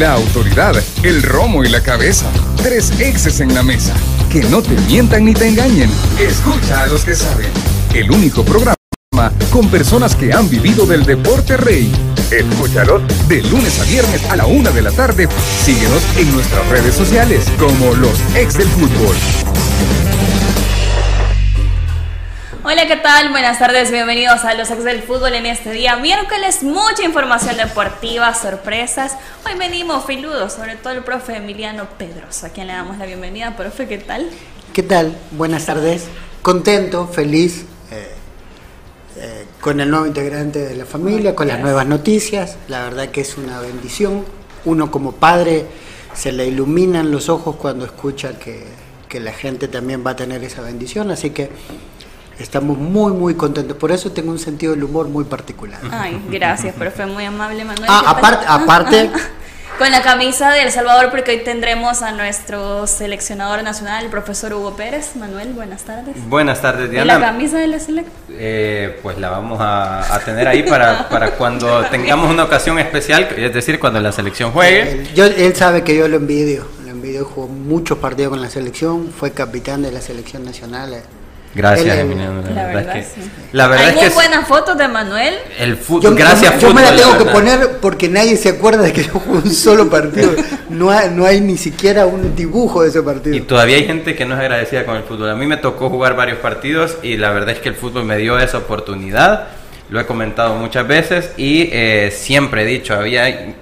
La autoridad, el romo y la cabeza. Tres exes en la mesa. Que no te mientan ni te engañen. Escucha a los que saben. El único programa con personas que han vivido del deporte rey. Escúchalos de lunes a viernes a la una de la tarde. Síguenos en nuestras redes sociales como los ex del fútbol. Hola, ¿qué tal? Buenas tardes, bienvenidos a los ex del fútbol en este día miércoles. Mucha información deportiva, sorpresas. Hoy venimos filudos, sobre todo el profe Emiliano Pedros, a quien le damos la bienvenida. Profe, ¿qué tal? ¿Qué tal? Buenas tardes. Contento, feliz eh, eh, con el nuevo integrante de la familia, con las nuevas noticias. La verdad que es una bendición. Uno como padre se le iluminan los ojos cuando escucha que, que la gente también va a tener esa bendición. Así que Estamos muy, muy contentos. Por eso tengo un sentido del humor muy particular. Ay, gracias, pero fue muy amable, Manuel. Ah, aparte, aparte. Con la camisa de El Salvador, porque hoy tendremos a nuestro seleccionador nacional, el profesor Hugo Pérez. Manuel, buenas tardes. Buenas tardes, Diana. ¿Y la camisa de la selección? Eh, pues la vamos a, tener ahí para, para cuando tengamos una ocasión especial, es decir, cuando la selección juegue. Él, yo, él sabe que yo lo envidio. Lo envidio, jugó muchos partidos con la selección, fue capitán de la selección nacional. Gracias, Emiliano. La, verdad, es que, la verdad Hay muy buenas fotos de Manuel. El fútbol, gracias, yo, yo me la tengo que poner porque nadie se acuerda de que yo jugué un solo partido. No hay, no hay ni siquiera un dibujo de ese partido. Y todavía hay gente que no es agradecida con el fútbol. A mí me tocó jugar varios partidos y la verdad es que el fútbol me dio esa oportunidad. Lo he comentado muchas veces y eh, siempre he dicho, había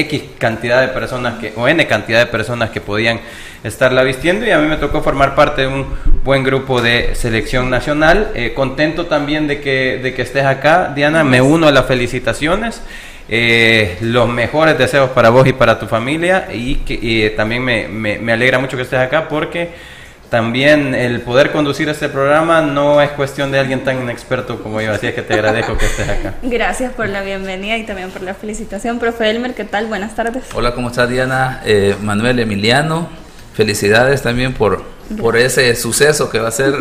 X cantidad de personas que, o N cantidad de personas que podían estarla vistiendo y a mí me tocó formar parte de un buen grupo de selección nacional. Eh, contento también de que, de que estés acá, Diana, me uno a las felicitaciones. Eh, los mejores deseos para vos y para tu familia y que también me, me, me alegra mucho que estés acá porque también el poder conducir este programa no es cuestión de alguien tan inexperto como yo, así es que te agradezco que estés acá. Gracias por la bienvenida y también por la felicitación. Profe Elmer, ¿qué tal? Buenas tardes. Hola, ¿cómo estás Diana? Eh, Manuel Emiliano, felicidades también por, por ese suceso que va a ser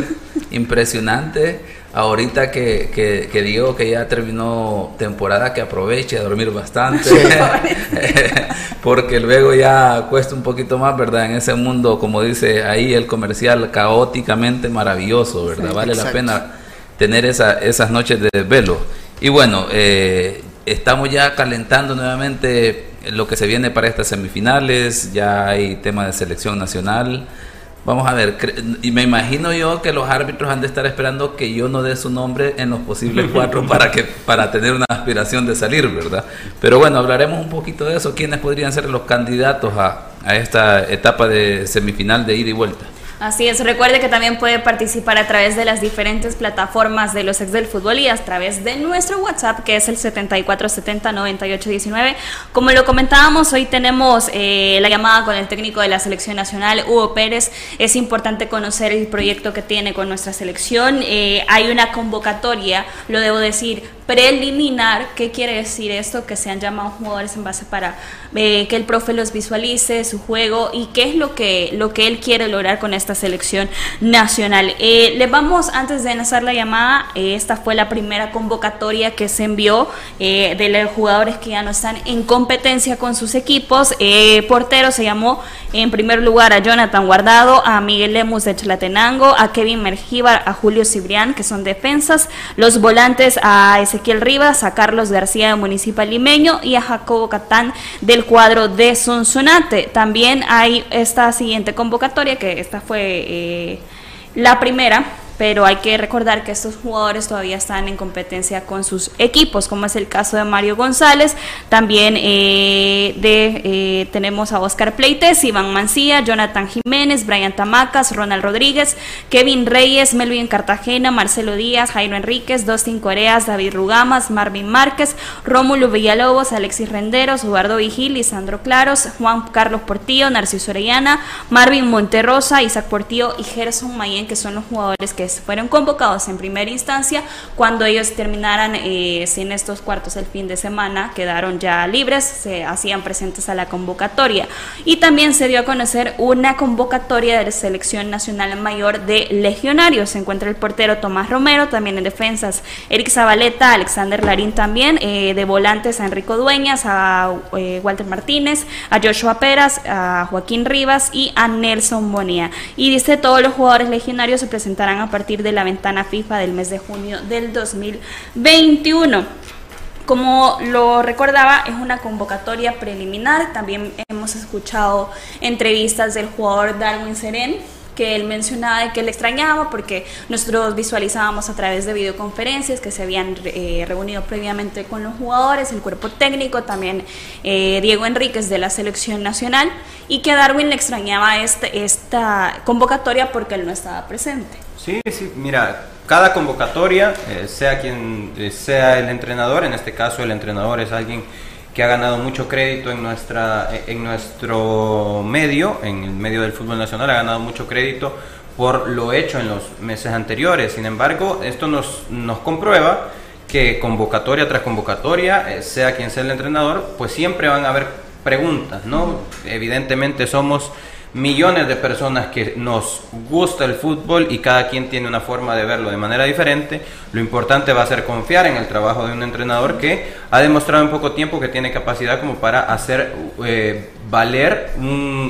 impresionante. Ahorita que, que, que, digo que ya terminó temporada, que aproveche a dormir bastante, porque luego ya cuesta un poquito más, ¿verdad? En ese mundo, como dice ahí el comercial, caóticamente maravilloso, ¿verdad? vale la pena tener esa, esas noches de desvelo. Y bueno, eh, estamos ya calentando nuevamente lo que se viene para estas semifinales, ya hay tema de selección nacional. Vamos a ver, y me imagino yo que los árbitros han de estar esperando que yo no dé su nombre en los posibles cuatro para que para tener una aspiración de salir, ¿verdad? Pero bueno, hablaremos un poquito de eso, quiénes podrían ser los candidatos a, a esta etapa de semifinal de ida y vuelta. Así es, recuerde que también puede participar a través de las diferentes plataformas de los ex del fútbol y a través de nuestro WhatsApp que es el 74709819. Como lo comentábamos, hoy tenemos eh, la llamada con el técnico de la selección nacional, Hugo Pérez. Es importante conocer el proyecto que tiene con nuestra selección. Eh, hay una convocatoria, lo debo decir, preliminar. ¿Qué quiere decir esto? Que se han llamado jugadores en base para eh, que el profe los visualice, su juego y qué es lo que, lo que él quiere lograr con esta selección nacional. Eh, le vamos, antes de lanzar la llamada, eh, esta fue la primera convocatoria que se envió de los jugadores que ya no están en competencia con sus equipos. portero se llamó en primer lugar a Jonathan Guardado, a Miguel Lemus de Chalatenango, a Kevin Mergíbar, a Julio Cibrián, que son defensas, los volantes a ese A Carlos García de Municipal Limeño y a Jacobo Catán del cuadro de Sonsonate. También hay esta siguiente convocatoria, que esta fue eh, la primera pero hay que recordar que estos jugadores todavía están en competencia con sus equipos, como es el caso de Mario González, también eh, de, eh, tenemos a Oscar Pleites, Iván Mancía, Jonathan Jiménez, Brian Tamacas, Ronald Rodríguez, Kevin Reyes, Melvin Cartagena, Marcelo Díaz, Jairo Enríquez, Dustin Coreas, David Rugamas, Marvin Márquez, Rómulo Villalobos, Alexis Renderos, Eduardo Vigil, Lisandro Claros, Juan Carlos Portillo, Narciso Orellana, Marvin Monterrosa, Isaac Portillo y Gerson Mayen, que son los jugadores que fueron convocados en primera instancia cuando ellos terminaran eh, sin estos cuartos el fin de semana, quedaron ya libres, se hacían presentes a la convocatoria. Y también se dio a conocer una convocatoria de la selección nacional mayor de legionarios. Se encuentra el portero Tomás Romero, también en defensas Eric Zabaleta, Alexander Larín también, eh, de volantes a Enrico Dueñas, a eh, Walter Martínez, a Joshua Peras, a Joaquín Rivas y a Nelson Bonía. Y dice todos los jugadores legionarios se presentarán a partir de la ventana FIFA del mes de junio del 2021. Como lo recordaba, es una convocatoria preliminar. También hemos escuchado entrevistas del jugador Darwin Seren, que él mencionaba de que le extrañaba porque nosotros visualizábamos a través de videoconferencias que se habían eh, reunido previamente con los jugadores, el cuerpo técnico, también eh, Diego Enríquez de la selección nacional y que Darwin le extrañaba este, esta convocatoria porque él no estaba presente. Sí, sí, mira, cada convocatoria, eh, sea quien sea el entrenador, en este caso el entrenador es alguien que ha ganado mucho crédito en, nuestra, en nuestro medio, en el medio del fútbol nacional, ha ganado mucho crédito por lo hecho en los meses anteriores. Sin embargo, esto nos, nos comprueba que convocatoria tras convocatoria, eh, sea quien sea el entrenador, pues siempre van a haber preguntas, ¿no? Evidentemente somos millones de personas que nos gusta el fútbol y cada quien tiene una forma de verlo de manera diferente. Lo importante va a ser confiar en el trabajo de un entrenador que ha demostrado en poco tiempo que tiene capacidad como para hacer eh, valer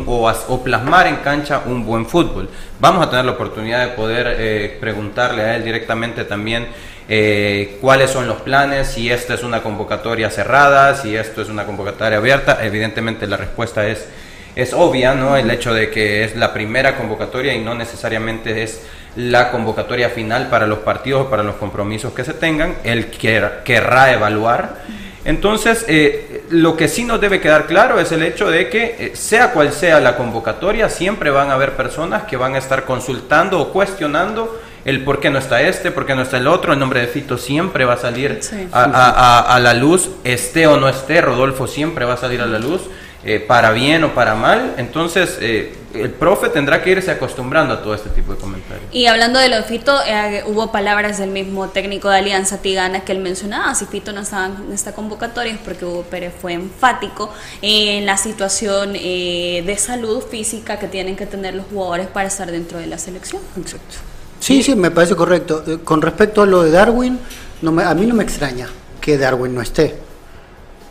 o, plasmar en cancha un buen fútbol. Vamos a tener la oportunidad de poder eh, preguntarle a él directamente también. Eh, cuáles son los planes, si esta es una convocatoria cerrada, si esto es una convocatoria abierta. Evidentemente la respuesta es es obvia, ¿no? El hecho de que es la primera convocatoria y no necesariamente es la convocatoria final para los partidos o para los compromisos que se tengan. Él querrá evaluar. Entonces, eh, lo que sí nos debe quedar claro es el hecho de que, eh, sea cual sea la convocatoria, siempre van a haber personas que van a estar consultando o cuestionando el por qué no está este, por qué no está el otro. El nombre de Fito siempre va a salir a, a, la luz, esté o no esté, Rodolfo siempre va a salir a la luz. Eh, para bien o para mal. Entonces, eh, el profe tendrá que irse acostumbrando a todo este tipo de comentarios. Y hablando de lo de Fito, eh, hubo palabras del mismo técnico de Alianza Tigana que él mencionaba, si Fito no estaba en esta convocatoria es porque Hugo Pérez fue enfático en la situación de salud física que tienen que tener los jugadores para estar dentro de la selección. Exacto. Sí, sí, me parece correcto. Con respecto a lo de Darwin, no a mí no me extraña que Darwin no esté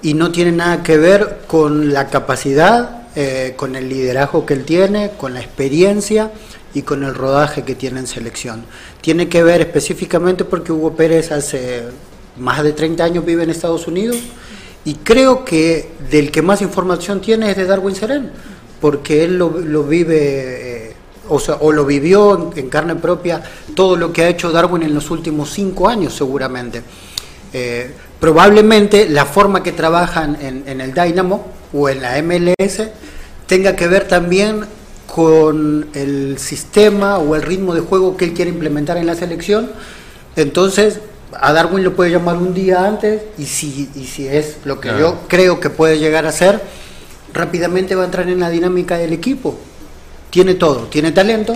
y no tiene nada que ver con la capacidad, eh, con el liderazgo que él tiene, con la experiencia y con el rodaje que tiene en selección. Tiene que ver específicamente porque Hugo Pérez hace más de 30 años vive en Estados Unidos y creo que del que más información tiene es de Darwin Seren, porque él lo, vive... Eh, o, sea, o lo vivió en, carne propia todo lo que ha hecho Darwin en los últimos cinco años seguramente. Eh, probablemente la forma que trabajan en, el Dynamo o en la MLS tenga que ver también con el sistema o el ritmo de juego que él quiere implementar en la selección. Entonces, a Darwin lo puede llamar un día antes y si, y si es lo que yo creo que puede llegar a ser, rápidamente va a entrar en la dinámica del equipo. Tiene todo, tiene talento,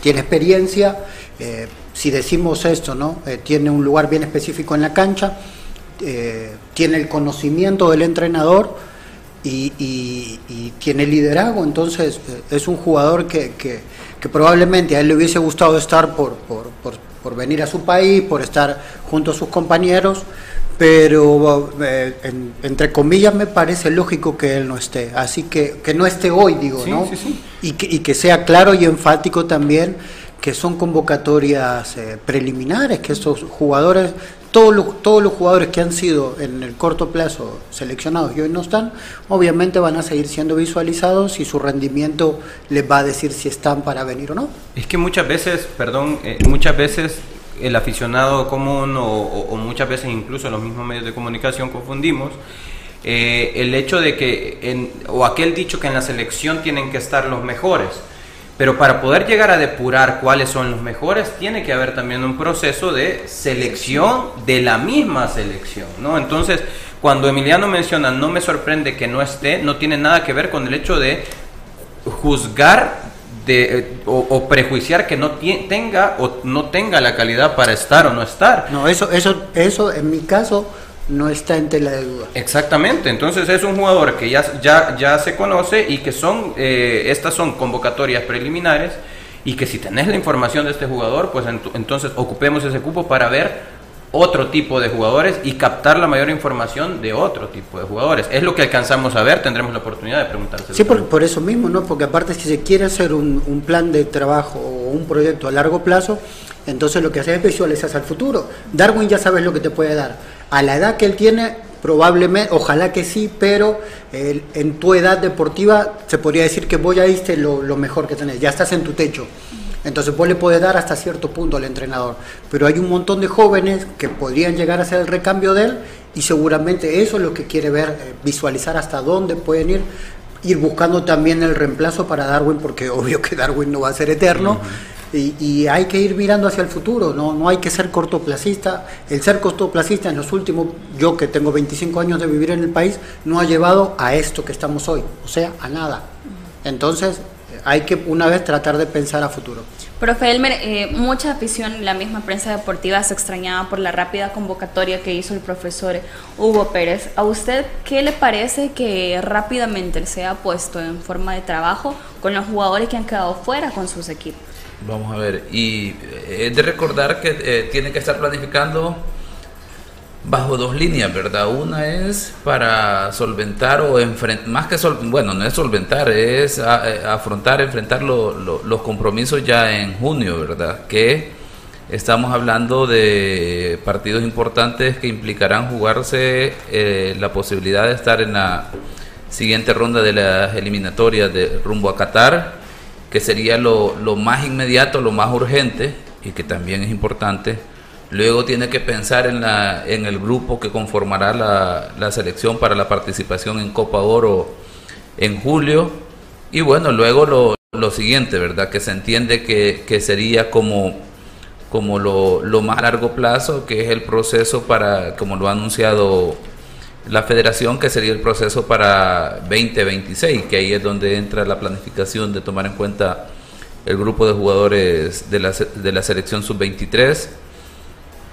tiene experiencia. Eh, si decimos esto, ¿no? Eh, tiene un lugar bien específico en la cancha eh, tiene el conocimiento del entrenador y, tiene liderazgo, entonces eh, es un jugador que, probablemente a él le hubiese gustado estar por, por, venir a su país, por estar junto a sus compañeros, pero eh, entre comillas me parece lógico que él no esté, así que que no esté hoy, digo, ¿no? Y, que, y que sea claro y enfático también que son convocatorias preliminares, que estos jugadores todos los, jugadores que han sido en el corto plazo seleccionados y hoy no están, obviamente van a seguir siendo visualizados y su rendimiento les va a decir si están para venir o no. Es que muchas veces, perdón, eh, muchas veces el aficionado común o, muchas veces incluso los mismos medios de comunicación confundimos eh, el hecho de que, o aquel dicho que en la selección tienen que estar los mejores. Pero para poder llegar a depurar cuáles son los mejores, tiene que haber también un proceso de selección de la misma selección, ¿no? Entonces, cuando Emiliano menciona no me sorprende que no esté, no tiene nada que ver con el hecho de juzgar de, eh, o, prejuiciar que no tenga o no tenga la calidad para estar o no estar. No, eso, eso, eso en mi caso no está en tela de duda. Exactamente, entonces es un jugador que ya, ya, ya se conoce y que son, eh, estas son convocatorias preliminares y que si tenés la información de este jugador, pues entonces ocupemos ese cupo para ver otro tipo de jugadores y captar la mayor información de otro tipo de jugadores. Es lo que alcanzamos a ver, tendremos la oportunidad de preguntarse. Sí, por, por eso mismo, ¿no? Porque aparte si se quiere hacer un, un plan de trabajo o un proyecto a largo plazo, entonces lo que haces es visualizar al futuro. Darwin ya sabes lo que te puede dar a la edad que él tiene, probablemente, ojalá que sí, pero en tu edad deportiva se podría decir que vos ya diste lo, mejor que tenés, ya estás en tu techo. Entonces vos le puedes dar hasta cierto punto al entrenador. Pero hay un montón de jóvenes que podrían llegar a ser el recambio de él y seguramente eso es lo que quiere ver, eh, visualizar hasta dónde pueden ir, ir buscando también el reemplazo para Darwin, porque obvio que Darwin no va a ser eterno. Y, hay que ir mirando hacia el futuro, ¿no? no hay que ser cortoplacista. El ser cortoplacista en los últimos, yo que tengo 25 años de vivir en el país, no ha llevado a esto que estamos hoy, o sea, a nada. Entonces, hay que una vez tratar de pensar a futuro. Profe Elmer, eh, mucha afición la misma prensa deportiva se extrañaba por la rápida convocatoria que hizo el profesor Hugo Pérez. ¿A usted qué le parece que rápidamente se ha puesto en forma de trabajo con los jugadores que han quedado fuera con sus equipos? Vamos a ver, y es de recordar que eh, tiene que estar planificando bajo dos líneas, ¿verdad? Una es para solventar o enfrentar, más que sol, bueno, no es solventar, es eh, afrontar, enfrentar los compromisos ya en junio, ¿verdad? Que estamos hablando de partidos importantes que implicarán jugarse eh, la posibilidad de estar en la siguiente ronda de las eliminatorias de rumbo a Qatar que sería lo, más inmediato, lo más urgente y que también es importante. Luego tiene que pensar en, la, en el grupo que conformará la, selección para la participación en Copa Oro en julio. Y bueno, luego lo, lo siguiente, ¿verdad? Que se entiende que, que sería como, como lo, lo, más largo plazo, que es el proceso para, como lo ha anunciado la federación, que sería el proceso para 2026, que ahí es donde entra la planificación de tomar en cuenta el grupo de jugadores de la, de la selección sub-23.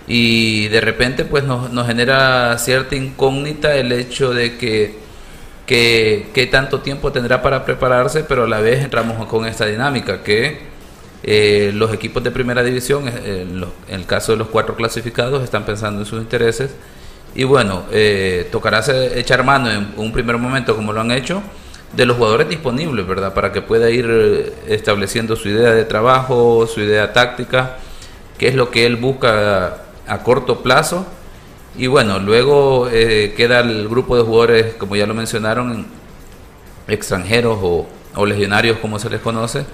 Y de repente pues nos, nos, genera cierta incógnita el hecho de que, que, tanto tiempo tendrá para prepararse, pero a la vez entramos con esta dinámica que eh, los equipos de primera división, eh, en el caso de los cuatro clasificados, están pensando en sus intereses y bueno, eh, tocará echar mano en un primer momento, como lo han hecho, de los jugadores disponibles, ¿verdad? Para que pueda ir eh, estableciendo su idea de trabajo, su idea táctica, qué es lo que él busca a, corto plazo. Y bueno, luego eh, queda el grupo de jugadores, como ya lo mencionaron, extranjeros o, o legionarios, como se les conoce,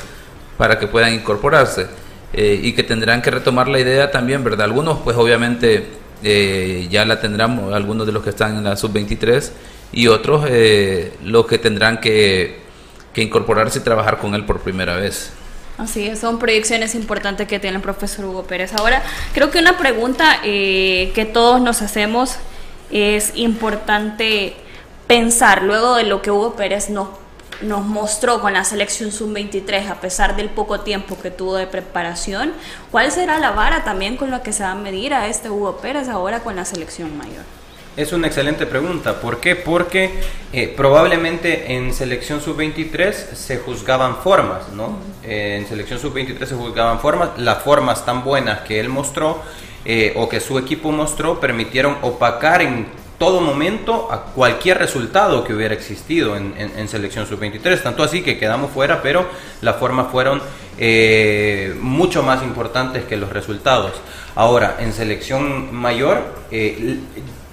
para que puedan incorporarse. y que tendrán que retomar la idea también, ¿verdad? Algunos, pues obviamente eh, ya la tendrán algunos de los que están en la sub-23 y otros eh, los que tendrán que, incorporarse y trabajar con él por primera vez. Así es, son proyecciones importantes que tiene el profesor Hugo Pérez. Ahora, creo que una pregunta eh, que todos nos hacemos es importante pensar, luego de lo que Hugo Pérez nos nos mostró con la selección sub-23, a pesar del poco tiempo que tuvo de preparación, ¿cuál será la vara también con la que se va a medir a este Hugo Pérez ahora con la selección mayor? Es una excelente pregunta. ¿Por qué? Porque eh, probablemente en selección sub-23 se juzgaban formas, ¿no? Eh, en selección sub-23 se juzgaban formas. Las formas tan buenas que él mostró eh, o que su equipo mostró permitieron opacar en todo momento a cualquier resultado que hubiera existido en, selección sub-23. Tanto así que quedamos fuera, pero las formas fueron eh, mucho más importantes que los resultados. Ahora, en selección mayor, eh,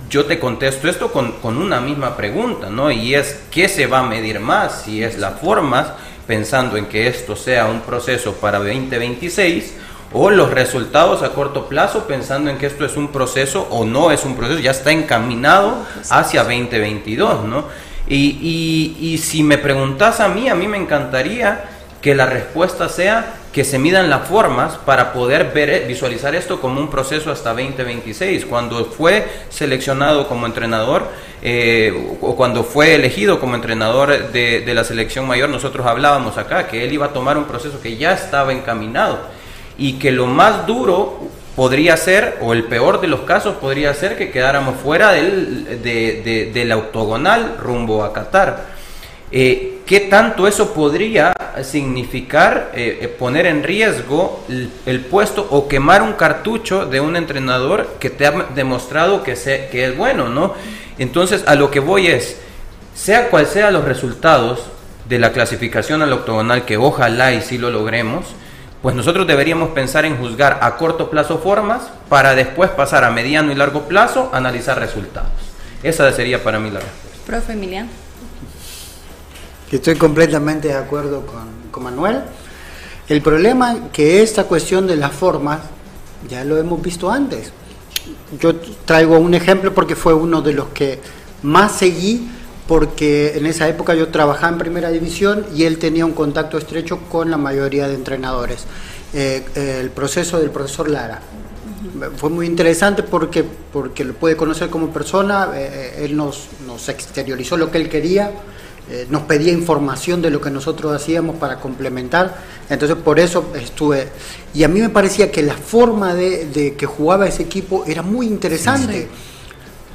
yo te contesto esto con, con, una misma pregunta, ¿no? Y es, ¿qué se va a medir más? Si es las formas, pensando en que esto sea un proceso para 2026, o los resultados a corto plazo, pensando en que esto es un proceso o no es un proceso, ya está encaminado hacia 2022, ¿no? Y, y, si me preguntas a mí, a mí me encantaría que la respuesta sea que se midan las formas para poder ver, visualizar esto como un proceso hasta 2026. Cuando fue seleccionado como entrenador eh, o cuando fue elegido como entrenador de la selección mayor, nosotros hablábamos acá que él iba a tomar un proceso que ya estaba encaminado y que lo más duro podría ser, o el peor de los casos podría ser que quedáramos fuera del, de, de, la octogonal rumbo a Qatar. Eh, ¿Qué tanto eso podría significar eh, eh, poner en riesgo el, puesto o quemar un cartucho de un entrenador que te ha demostrado que, se, que es bueno, ¿no? Entonces, a lo que voy es, sea cual sea los resultados de la clasificación al octogonal, que ojalá y si lo logremos, pues nosotros deberíamos pensar en juzgar a corto plazo formas para después pasar a mediano y largo plazo a analizar resultados. Esa sería para mí la respuesta. Profe Emiliano. Estoy completamente de acuerdo con, con Manuel. El problema que esta cuestión de las formas ya lo hemos visto antes. Yo traigo un ejemplo porque fue uno de los que más seguí porque en esa época yo trabajaba en primera división y él tenía un contacto estrecho con la mayoría de entrenadores. Eh, el proceso del profesor Lara. Fue muy interesante porque, porque lo puede conocer como persona, eh, eh, él nos, nos, exteriorizó lo que él quería, nos pedía información de lo que nosotros hacíamos para complementar, entonces por eso estuve, y a mí me parecía que la forma de, de que jugaba ese equipo era muy interesante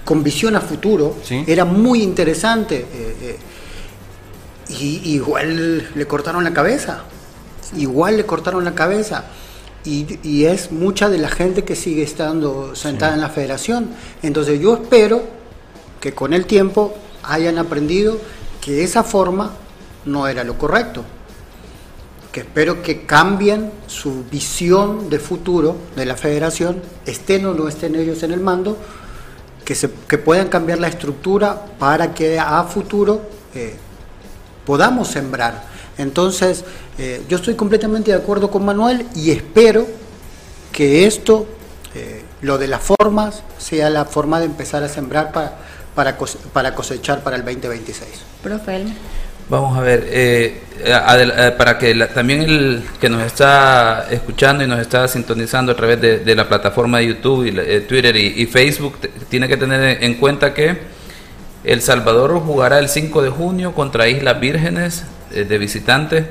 con visión a futuro, era muy interesante. Eh, eh, y, igual le cortaron la cabeza, igual le cortaron la cabeza. Y, es mucha de la gente que sigue estando sentada en la federación. Entonces yo espero que con el tiempo hayan aprendido que esa forma no era lo correcto. Que espero que cambien su visión de futuro de la federación, estén o no estén ellos en el mando, que, se, que puedan cambiar la estructura para que a futuro eh, podamos sembrar. Entonces, eh, yo estoy completamente de acuerdo con Manuel y espero que esto, eh, lo de las formas, sea la forma de empezar a sembrar para, para, cosechar para el 2026. Profe. Vamos a ver, eh, eh, eh, para que también el que nos está escuchando y nos está sintonizando a través de, la plataforma de YouTube, y, Twitter y, Facebook, tiene que tener en cuenta que El Salvador jugará el 5 de junio contra Islas Vírgenes de visitantes.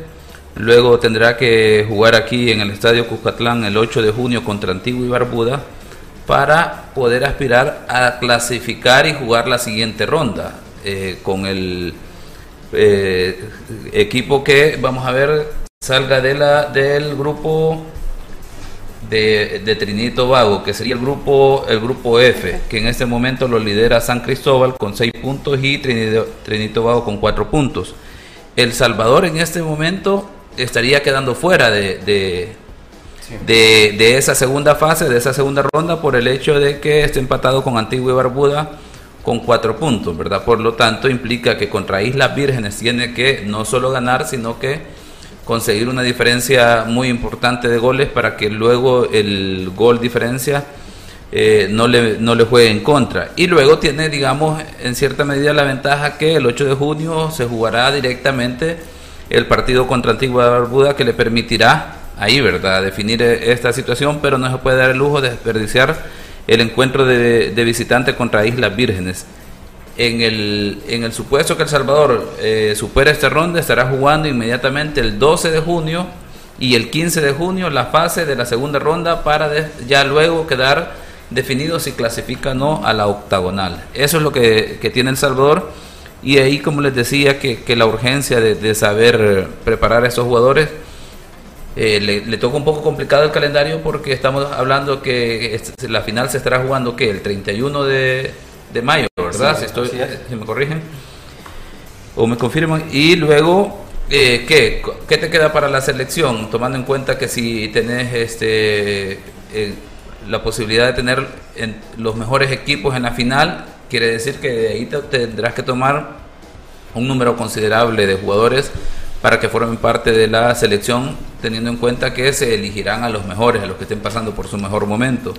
Luego tendrá que jugar aquí en el Estadio Cuscatlán el 8 de junio contra Antigua y Barbuda para poder aspirar a clasificar y jugar la siguiente ronda con el eh, equipo que vamos a ver salga de la del grupo de, de Trinito Vago, que sería el grupo el grupo F, que en este momento lo lidera San Cristóbal con 6 puntos y Trinito, Trinito Vago con 4 puntos. El Salvador en este momento estaría quedando fuera de, de, de, de, esa segunda fase, de esa segunda ronda, por el hecho de que esté empatado con Antigua y Barbuda con cuatro puntos, ¿verdad? Por lo tanto, implica que contra Islas Vírgenes tiene que no solo ganar, sino que conseguir una diferencia muy importante de goles para que luego el gol diferencia eh, no, le, no le juegue en contra. Y luego tiene, digamos, en cierta medida la ventaja que el 8 de junio se jugará directamente el partido contra Antigua Barbuda que le permitirá ahí, ¿verdad?, definir esta situación, pero no se puede dar el lujo de desperdiciar el encuentro de, de visitantes contra Islas Vírgenes. En el, en el supuesto que El Salvador eh, supera esta ronda, estará jugando inmediatamente el 12 de junio y el 15 de junio la fase de la segunda ronda para ya luego quedar definido si clasifica o no a la octagonal. Eso es lo que, que tiene El Salvador y ahí, como les decía, que, que la urgencia de, de, saber preparar a esos jugadores eh, le, toca un poco complicado el calendario porque estamos hablando que la final se estará jugando que el 31 de, de mayo, ¿verdad? si, estoy, si me corrigen o me confirman. Y luego, eh, ¿qué? ¿qué te queda para la selección? Tomando en cuenta que si tenés este, eh, la posibilidad de tener los mejores equipos en la final, quiere decir que de ahí tendrás que tomar un número considerable de jugadores para que formen parte de la selección, teniendo en cuenta que se elegirán a los mejores, a los que estén pasando por su mejor momento.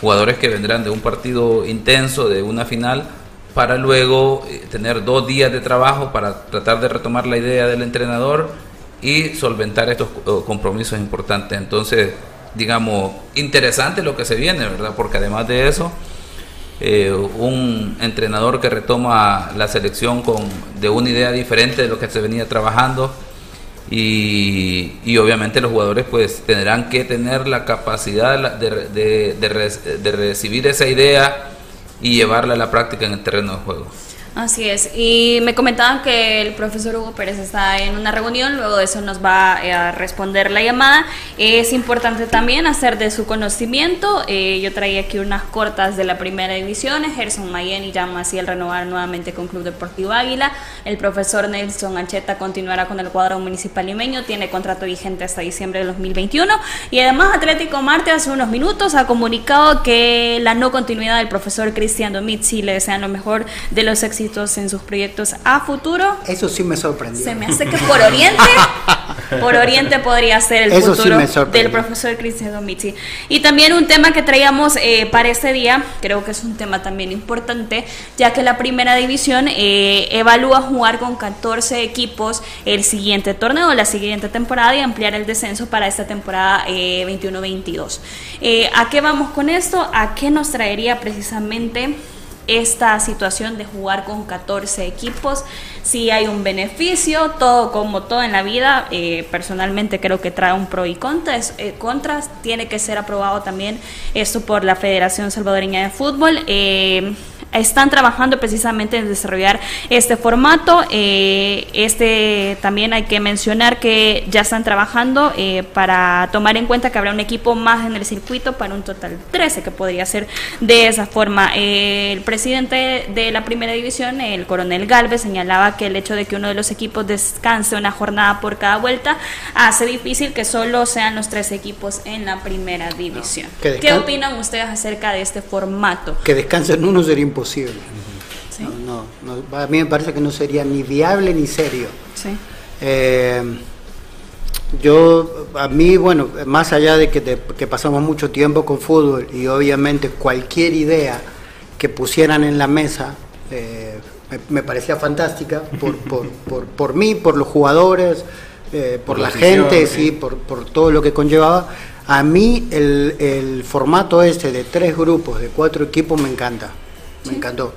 Jugadores que vendrán de un partido intenso, de una final, para luego eh, tener dos días de trabajo para tratar de retomar la idea del entrenador y solventar estos eh, compromisos importantes. Entonces, digamos, interesante lo que se viene, ¿verdad? Porque además de eso, eh, un entrenador que retoma la selección con de una idea diferente de lo que se venía trabajando y, y obviamente los jugadores pues tendrán que tener la capacidad de, de, recibir esa idea y llevarla a la práctica en el terreno de juego. Así es. Y me comentaban que el profesor Hugo Pérez está en una reunión, luego de eso nos va eh, a responder la llamada. Es importante también hacer de su conocimiento. Eh, yo traía aquí unas cortas de la primera división. Gerson Mayen y Jan Maciel renovar nuevamente con Club Deportivo Águila. El profesor Nelson Ancheta continuará con el cuadro municipal limeño. Tiene contrato vigente hasta diciembre de 2021. Y además Atlético Marte hace unos minutos ha comunicado que la no continuidad del profesor Cristian Domitzi le desean lo mejor de los éxitos en sus proyectos a futuro. Eso sí me sorprendió. Se me hace que por Oriente, por Oriente podría ser el futuro del profesor Cristian Domici. Y también un tema que traíamos eh, para este día, creo que es un tema también importante, ya que la primera división eh, evalúa jugar con 14 equipos el siguiente torneo, la siguiente temporada y ampliar el descenso para esta temporada 21-22. Eh, ¿A qué vamos con esto? ¿A qué nos traería precisamente? Esta situación de jugar con 14 equipos. Si hay un beneficio, todo como todo en la vida, eh, personalmente creo que trae un pro y contras, eh, contras. Tiene que ser aprobado también esto por la Federación Salvadoreña de Fútbol. Eh, están trabajando precisamente en desarrollar este formato. Eh, este también hay que mencionar que ya están trabajando para tomar en cuenta que habrá un equipo más en el circuito para un total de 13 que podría ser de esa forma. El presidente de la primera división, el coronel Galvez, señalaba que el hecho de que uno de los equipos descanse una jornada por cada vuelta hace difícil que solo sean los tres equipos en la primera división. ¿Qué opinan ustedes acerca de este formato? Que descansen uno sería imposible no, a mí me parece que no sería ni viable ni serio. Eh, yo, a mí, bueno, más allá de que, pasamos mucho tiempo con fútbol y obviamente cualquier idea que pusieran en la mesa eh, me, parecía fantástica por, por, mí, por los jugadores, eh, por, la, gente, sí, por, todo lo que conllevaba. A mí el, el formato este de tres grupos, de cuatro equipos, me encanta. Me encantó.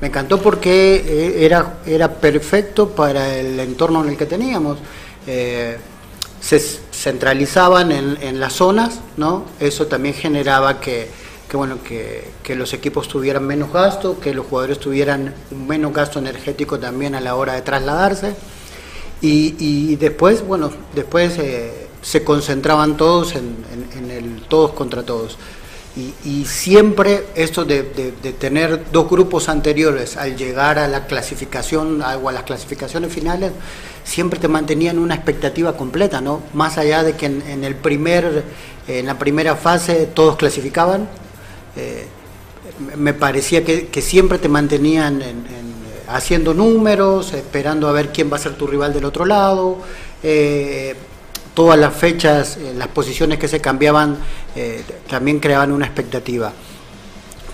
Me encantó porque eh, era, era perfecto para el entorno en el que teníamos. Eh, se centralizaban en, las zonas, ¿no? Eso también generaba que, bueno, que, los equipos tuvieran menos gasto, que los jugadores tuvieran menos gasto energético también a la hora de trasladarse. Y, después, bueno, después eh, se concentraban todos en, en, el todos contra todos. Y, siempre esto de, tener dos grupos anteriores al llegar a la clasificación o a las clasificaciones finales, siempre te mantenían una expectativa completa, ¿no? Más allá de que en, el primer, en la primera fase todos clasificaban, eh, me parecía que, siempre te mantenían haciendo números, esperando a ver quién va a ser tu rival del otro lado. Eh, todas las fechas, eh, las posiciones que se cambiaban eh, también creaban una expectativa.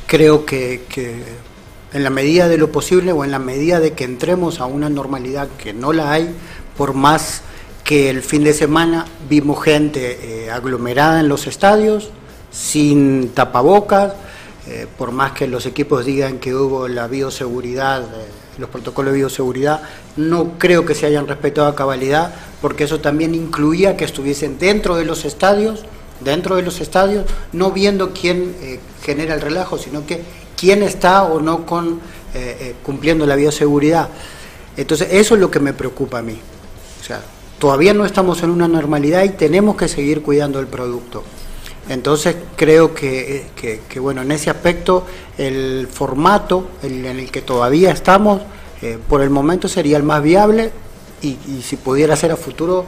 Creo que, en la medida de lo posible o en la medida de que entremos a una normalidad que no la hay, por más que el fin de semana vimos gente eh, aglomerada en los estadios, sin tapabocas, por más que los equipos digan que hubo la bioseguridad, los protocolos de bioseguridad, no creo que se hayan respetado a cabalidad, porque eso también incluía que estuviesen dentro de los estadios, dentro de los estadios, no viendo quién eh, genera el relajo, sino que quién está o no con eh, eh, cumpliendo la bioseguridad. Entonces, eso es lo que me preocupa a mí. O sea, todavía no estamos en una normalidad y tenemos que seguir cuidando el producto. Entonces creo que, bueno, en ese aspecto el formato en el que todavía estamos, eh, por el momento sería el más viable y, y, si pudiera ser a futuro,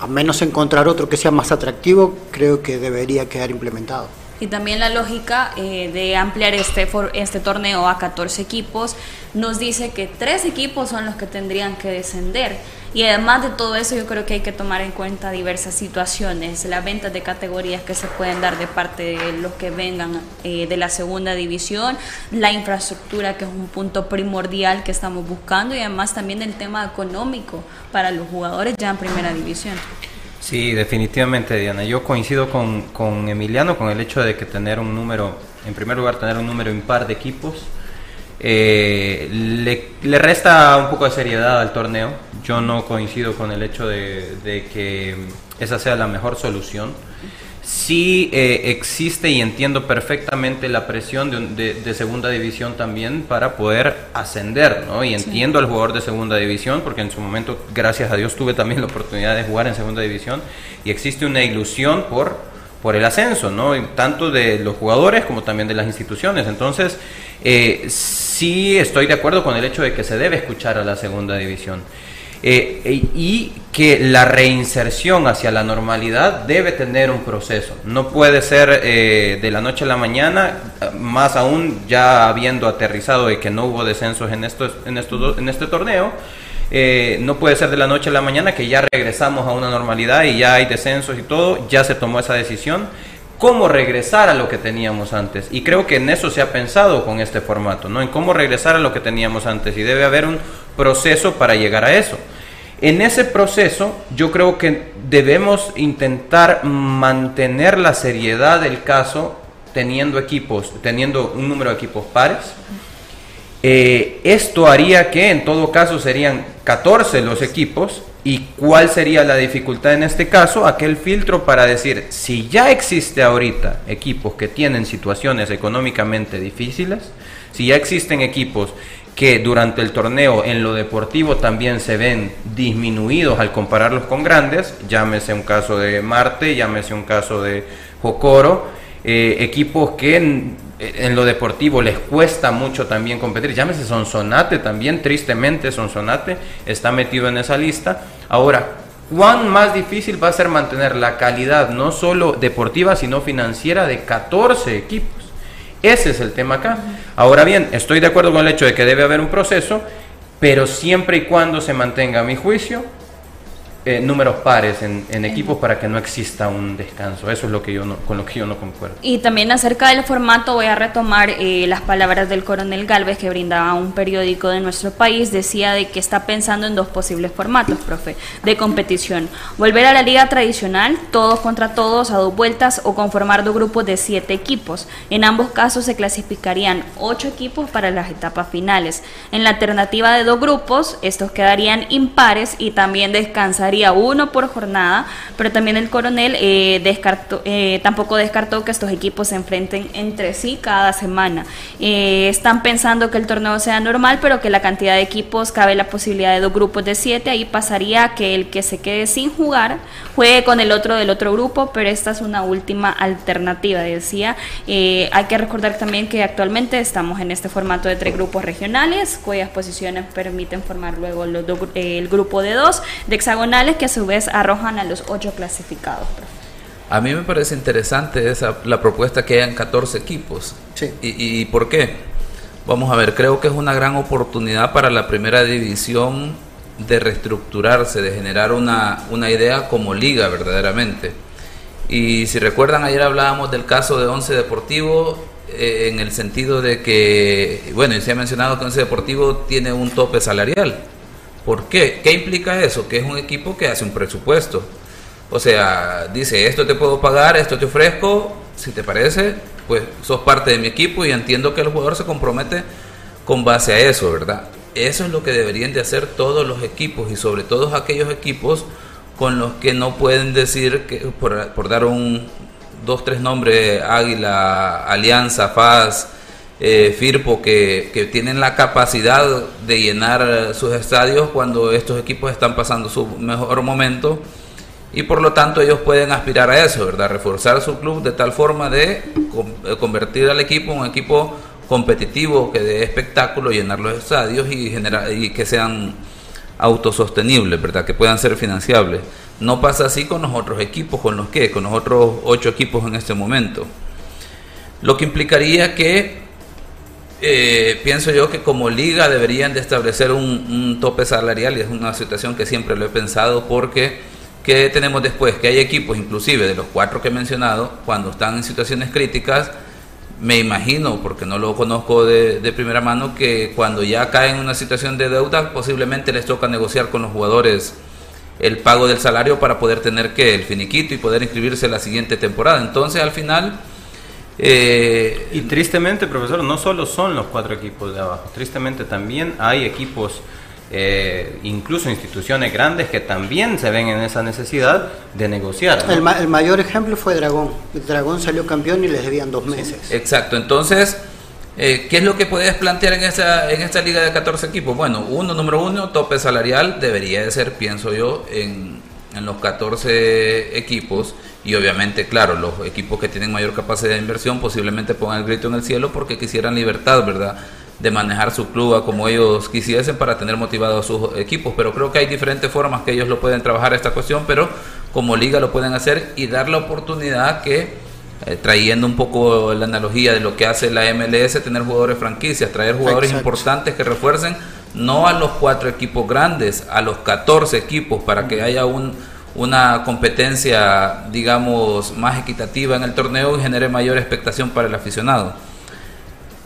a menos encontrar otro que sea más atractivo, creo que debería quedar implementado. Y también la lógica eh, de ampliar este, este torneo a 14 equipos nos dice que tres equipos son los que tendrían que descender. Y además de todo eso, yo creo que hay que tomar en cuenta diversas situaciones, las ventas de categorías que se pueden dar de parte de los que vengan eh, de la segunda división, la infraestructura que es un punto primordial que estamos buscando y además también el tema económico para los jugadores ya en primera división. Sí, definitivamente, Diana. Yo coincido con, con, Emiliano con el hecho de que tener un número, en primer lugar, tener un número impar de equipos, eh, le, le, resta un poco de seriedad al torneo. Yo no coincido con el hecho de, de que esa sea la mejor solución sí eh, existe y entiendo perfectamente la presión de, segunda división también para poder ascender, ¿no? Y entiendo al jugador de segunda división, porque en su momento, gracias a Dios, tuve también la oportunidad de jugar en segunda división y existe una ilusión por, por el ascenso, ¿no? tanto de los jugadores como también de las instituciones. Entonces, eh, sí estoy de acuerdo con el hecho de que se debe escuchar a la segunda división. Eh, y que la reinserción hacia la normalidad debe tener un proceso. No puede ser eh, de la noche a la mañana, más aún ya habiendo aterrizado de que no hubo descensos en, estos, en, estos, en este torneo. No puede ser de la noche a la mañana que ya regresamos a una normalidad y ya hay descensos y todo, ya se tomó esa decisión cómo regresar a lo que teníamos antes. Y creo que en eso se ha pensado con este formato, ¿no? En cómo regresar a lo que teníamos antes. Y debe haber un proceso para llegar a eso. En ese proceso yo creo que debemos intentar mantener la seriedad del caso teniendo equipos, teniendo un número de equipos pares. Eh, esto haría que en todo caso serían 14 los equipos ¿Y cuál sería la dificultad en este caso? Aquel filtro para decir, si ya existe ahorita equipos que tienen situaciones económicamente difíciles, si ya existen equipos que durante el torneo en lo deportivo también se ven disminuidos al compararlos con grandes, llámese un caso de Marte, llámese un caso de Jocoro, eh, equipos que en lo deportivo les cuesta mucho también competir. Llámese Sonsonate también, tristemente Sonsonate está metido en esa lista. Ahora, ¿cuán más difícil va a ser mantener la calidad no solo deportiva, sino financiera de 14 equipos? Ese es el tema acá. Ahora bien, estoy de acuerdo con el hecho de que debe haber un proceso, pero siempre y cuando se mantenga, a mi juicio, eh, números pares en, equipos para que no exista un descanso. Eso es lo que yo no, con lo que yo no concuerdo. Y también acerca del formato voy a retomar eh, las palabras del coronel Galvez que brindaba un periódico de nuestro país. Decía de que está pensando en dos posibles formatos, profe, de competición. Volver a la liga tradicional, todos contra todos, a dos vueltas, o conformar dos grupos de siete equipos. En ambos casos se clasificarían ocho equipos para las etapas finales. En la alternativa de dos grupos, estos quedarían impares y también descansarían uno por jornada, pero también el coronel eh, descartó, eh, tampoco descartó que estos equipos se enfrenten entre sí cada semana. Eh, están pensando que el torneo sea normal, pero que la cantidad de equipos cabe la posibilidad de dos grupos de siete, ahí pasaría que el que se quede sin jugar juegue con el otro del otro grupo, pero esta es una última alternativa, decía. hay que recordar también que actualmente estamos en este formato de tres grupos regionales, cuyas posiciones permiten formar luego los el grupo de dos de hexagonal que a su vez arrojan a los ocho clasificados. A mí me parece interesante esa, la propuesta que hayan 14 equipos. ¿Y, por qué? Vamos a ver, creo que es una gran oportunidad para la primera división de reestructurarse, de generar una, una idea como liga verdaderamente. Y si recuerdan, ayer hablábamos del caso de Once Deportivo eh, en el sentido de que, bueno, y se ha mencionado que Once Deportivo tiene un tope salarial. ¿Por qué? ¿Qué implica eso? Que es un equipo que hace un presupuesto. O sea, dice, esto te puedo pagar, esto te ofrezco, si te parece, pues sos parte de mi equipo y entiendo que el jugador se compromete con base a eso, ¿verdad? Eso es lo que deberían de hacer todos los equipos y sobre todo aquellos equipos con los que no pueden decir, que por, dar un, dos, tres nombres, Águila, Alianza, Faz, eh, Firpo que, que, tienen la capacidad de llenar sus estadios cuando estos equipos están pasando su mejor momento y por lo tanto ellos pueden aspirar a eso, ¿verdad? Reforzar su club de tal forma de convertir al equipo en un equipo competitivo que dé espectáculo, llenar los estadios y, generar, y que sean autosostenibles, ¿verdad? Que puedan ser financiables. No pasa así con los otros equipos, con los que, con los otros ocho equipos en este momento. Lo que implicaría que, eh, pienso yo que como liga deberían de establecer un, tope salarial y es una situación que siempre lo he pensado porque ¿qué tenemos después? Que hay equipos, inclusive de los cuatro que he mencionado, cuando están en situaciones críticas, me imagino, porque no lo conozco de, primera mano, que cuando ya caen en una situación de deuda, posiblemente les toca negociar con los jugadores el pago del salario para poder tener que el finiquito y poder inscribirse la siguiente temporada. Entonces, al final... Eh, y tristemente, profesor, no solo son los cuatro equipos de abajo, tristemente también hay equipos eh, incluso instituciones grandes que también se ven en esa necesidad de negociar. El, mayor ejemplo fue Dragón. Dragón salió campeón y les debían dos meses. exacto, entonces, eh, ¿qué es lo que puedes plantear en esta, en esta liga de 14 equipos? Bueno, uno, número uno, tope salarial debería de ser, pienso yo, en, en los 14 equipos y obviamente, claro, los equipos que tienen mayor capacidad de inversión posiblemente pongan el grito en el cielo porque quisieran libertad, ¿verdad? de manejar su club como ellos quisiesen para tener motivados a sus equipos. Pero creo que hay diferentes formas que ellos lo pueden trabajar esta cuestión, pero como liga lo pueden hacer y dar la oportunidad que, eh, trayendo un poco la analogía de lo que hace la MLS, tener jugadores franquicias, traer jugadores importantes que refuercen no a los cuatro equipos grandes, a los 14 equipos para que haya un, una competencia, digamos, más equitativa en el torneo y genere mayor expectación para el aficionado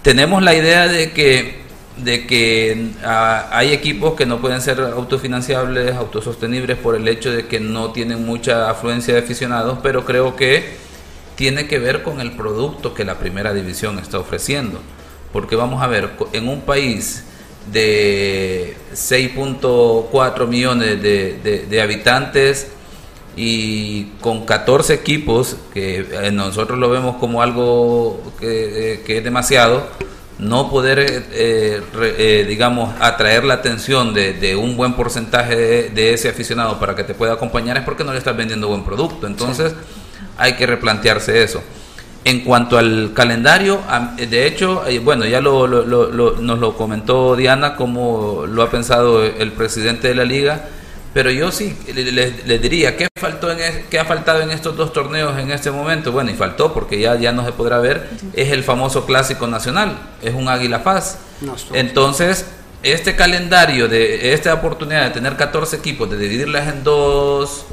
tenemos la idea de que de que ah, hay equipos que no pueden ser autofinanciables, autosostenibles por el hecho de que no tienen mucha afluencia de aficionados, pero creo que tiene que ver con el producto que la primera división está ofreciendo. Porque vamos a ver, en un país de 6.4 millones de, de habitantes, y con 14 equipos, que eh, nosotros lo vemos como algo que, eh, es demasiado, no poder, eh, digamos, atraer la atención de, un buen porcentaje de, ese aficionado para que te pueda acompañar es porque no le estás vendiendo buen producto. Entonces hay que replantearse eso. En cuanto al calendario, de hecho, bueno, ya lo, nos lo comentó Diana, como lo ha pensado el presidente de la liga pero yo sí les, diría, ¿qué, faltó en ¿qué ha faltado en estos dos torneos en este momento? Bueno, y faltó porque ya, ya no se podrá ver, es el famoso clásico nacional, es un Águila Paz. Entonces, este calendario de esta oportunidad de tener 14 equipos, de dividirlas en dos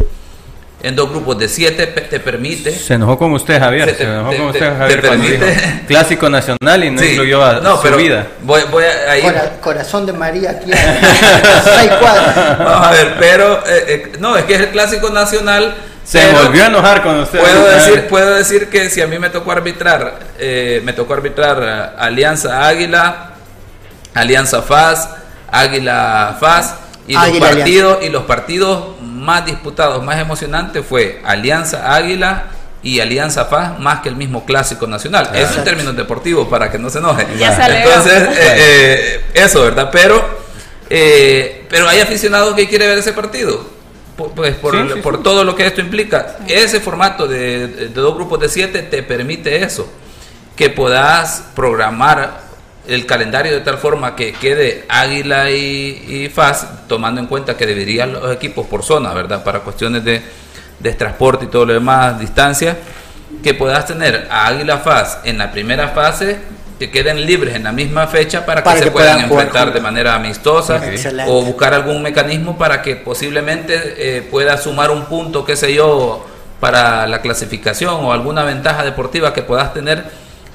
en dos grupos de siete te permite. Se enojó con usted, Javier. Se, enojó con usted, Javier. permite, clásico nacional y no incluyó a no, su vida. Voy, voy a, corazón de María aquí. seis cuadras. Vamos a ver, pero eh, eh, no, es que es el clásico nacional. Se volvió a enojar con usted. Puedo decir, puedo decir que si a mí me tocó arbitrar, eh, me tocó arbitrar Alianza Águila, Alianza FAS, Águila FAS y los partidos y los partidos más disputados, más emocionantes fue Alianza Águila y Alianza Paz más que el mismo clásico nacional. Eso en términos deportivos, para que no se enoje. Entonces, eh, eh, eso, ¿verdad? Pero, eh, pero hay aficionados que quieren ver ese partido. Pues por, por todo lo que esto implica. Ese formato de, de dos grupos de siete te permite eso. Que puedas programar el calendario de tal forma que quede Águila y, y FAS, tomando en cuenta que deberían los equipos por zona, ¿verdad? Para cuestiones de, transporte y todo lo demás, distancia, que puedas tener a Águila FAS en la primera fase que queden libres en la misma fecha para, que, se puedan, enfrentar de manera amistosa o buscar algún mecanismo para que posiblemente eh, pueda sumar un punto, qué sé yo, para la clasificación o alguna ventaja deportiva que puedas tener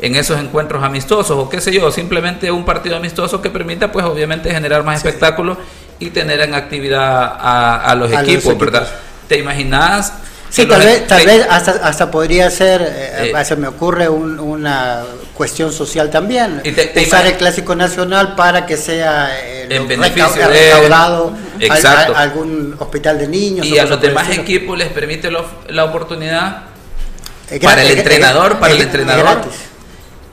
en esos encuentros amistosos o qué sé yo, simplemente un partido amistoso que permita pues obviamente generar más espectáculo y tener en actividad a, los, equipos, ¿verdad? ¿Te imaginas? Sí, tal vez, tal vez hasta, hasta podría ser, eh, eh, se me ocurre una cuestión social también, usar el Clásico Nacional para que sea eh, en beneficio recaudado a, algún hospital de niños. Y a los demás equipos les permite la oportunidad para el entrenador, para el entrenador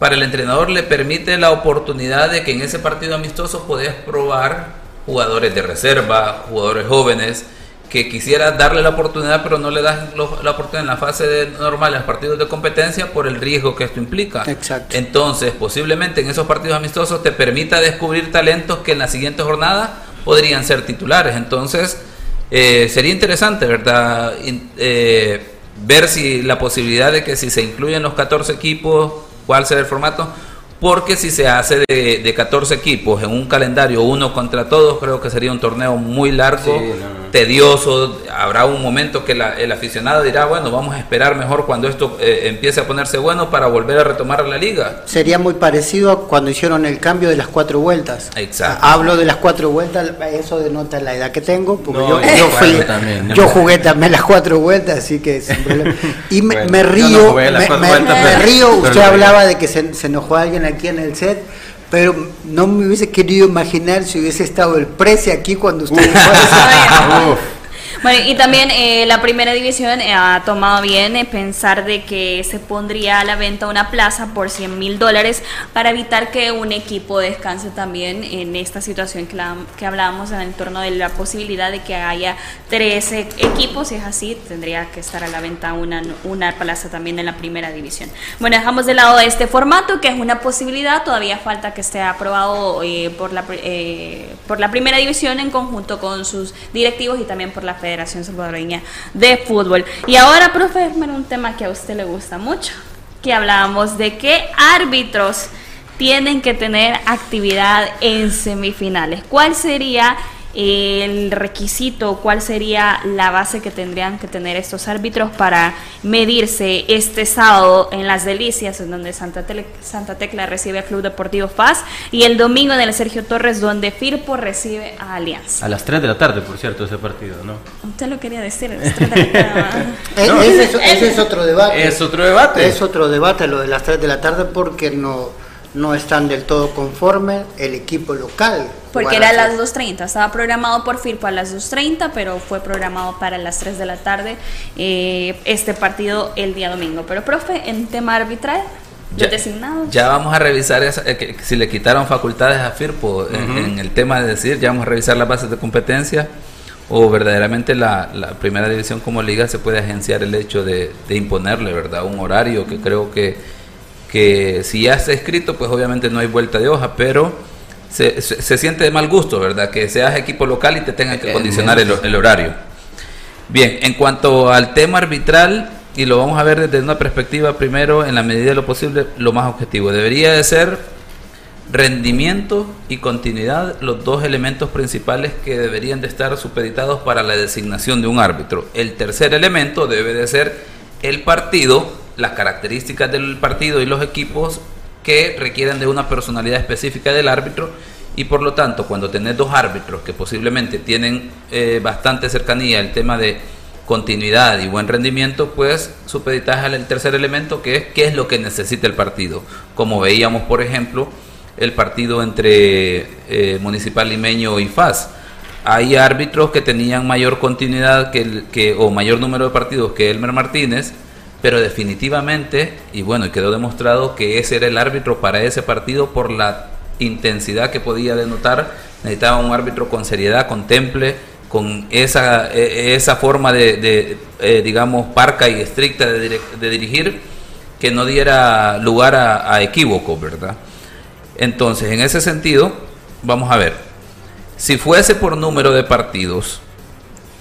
para el entrenador le permite la oportunidad de que en ese partido amistoso podés probar jugadores de reserva, jugadores jóvenes, que quisiera darle la oportunidad, pero no le das la oportunidad en la fase de, normal, en los partidos de competencia, por el riesgo que esto implica. Exacto. Entonces, posiblemente en esos partidos amistosos te permita descubrir talentos que en la siguiente jornada podrían ser titulares. Entonces, eh, sería interesante, ¿verdad? Eh, ver si la posibilidad de que si se incluyen los 14 equipos, cuál será el formato porque si se hace de, de, 14 equipos en un calendario uno contra todos, creo que sería un torneo muy largo, tedioso, habrá un momento que el aficionado dirá, bueno, vamos a esperar mejor cuando esto eh, empiece a ponerse bueno para volver a retomar la liga. Sería muy parecido a cuando hicieron el cambio de las cuatro vueltas. Exacto. Hablo de las cuatro vueltas, eso denota la edad que tengo, porque yo, yo, jugué también las cuatro vueltas, así que Y me, río, me, río, usted hablaba de que se, se enojó alguien aquí en el set, pero no me hubiese querido imaginar si hubiese estado el precio aquí cuando usted Bueno, y también eh, la primera división eh, ha tomado bien eh, pensar de que se pondría a la venta una plaza por 100 mil dólares para evitar que un equipo descanse también en esta situación que, que hablábamos en el torno de la posibilidad de que haya 13 equipos. Si es así, tendría que estar a la venta una, una plaza también en la primera división. Bueno, dejamos de lado este formato que es una posibilidad. Todavía falta que esté aprobado por, la, por la primera división en conjunto con sus directivos y también por la Federación Federación Salvadoreña de Fútbol. Y ahora, profe, un tema que a usted le gusta mucho, que hablábamos de qué árbitros tienen que tener actividad en semifinales. ¿Cuál sería el requisito, cuál sería la base que tendrían que tener estos árbitros para medirse este sábado en Las Delicias, en donde Santa, Santa Tecla recibe a Club Deportivo Paz, y el domingo en el Sergio Torres, donde Firpo recibe a Alianza. A las 3 de la tarde, por cierto, ese partido, ¿no? Usted lo quería decir, a las 3 de la tarde. ese, es otro debate. Es otro debate. Es otro debate lo de las 3 de la tarde porque no no están del todo conformes el equipo local. Porque era a las 2.30, estaba programado por FIRPO a las 2.30, pero fue programado para las 3 de la tarde eh, este partido el día domingo. Pero, profe, en tema arbitral, ya, Ya vamos a revisar eh, si le quitaron facultades a FIRPO en, el tema de decir, ya vamos a revisar las bases de competencia o verdaderamente la, primera división como liga se puede agenciar el hecho de, de imponerle, ¿verdad? Un horario que creo que que si ya está escrito, pues obviamente no hay vuelta de hoja, pero se, se, siente de mal gusto, ¿verdad? Que seas equipo local y te tengan que condicionar el, el, horario. Bien, en cuanto al tema arbitral, y lo vamos a ver desde una perspectiva primero, en la medida de lo posible, lo más objetivo. Debería de ser rendimiento y continuidad los dos elementos principales que deberían de estar supeditados para la designación de un árbitro. El tercer elemento debe de ser el partido las características del partido y los equipos que requieren de una personalidad específica del árbitro y por lo tanto cuando tenés dos árbitros que posiblemente tienen eh, bastante cercanía el tema de continuidad y buen rendimiento, pues supeditas al tercer elemento que es qué es lo que necesita el partido. Como veíamos, por ejemplo, el partido entre eh, Municipal Limeño y FAS. Hay árbitros que tenían mayor continuidad que, que, o mayor número de partidos que Elmer Martínez, pero definitivamente, y bueno, quedó demostrado que ese era el árbitro para ese partido por la intensidad que podía denotar, necesitaba un árbitro con seriedad, con temple, con esa, e, esa forma de, eh, digamos, parca y estricta de, dirigir, que no diera lugar a, a equívocos, ¿verdad? Entonces, en ese sentido, vamos a ver, si fuese por número de partidos,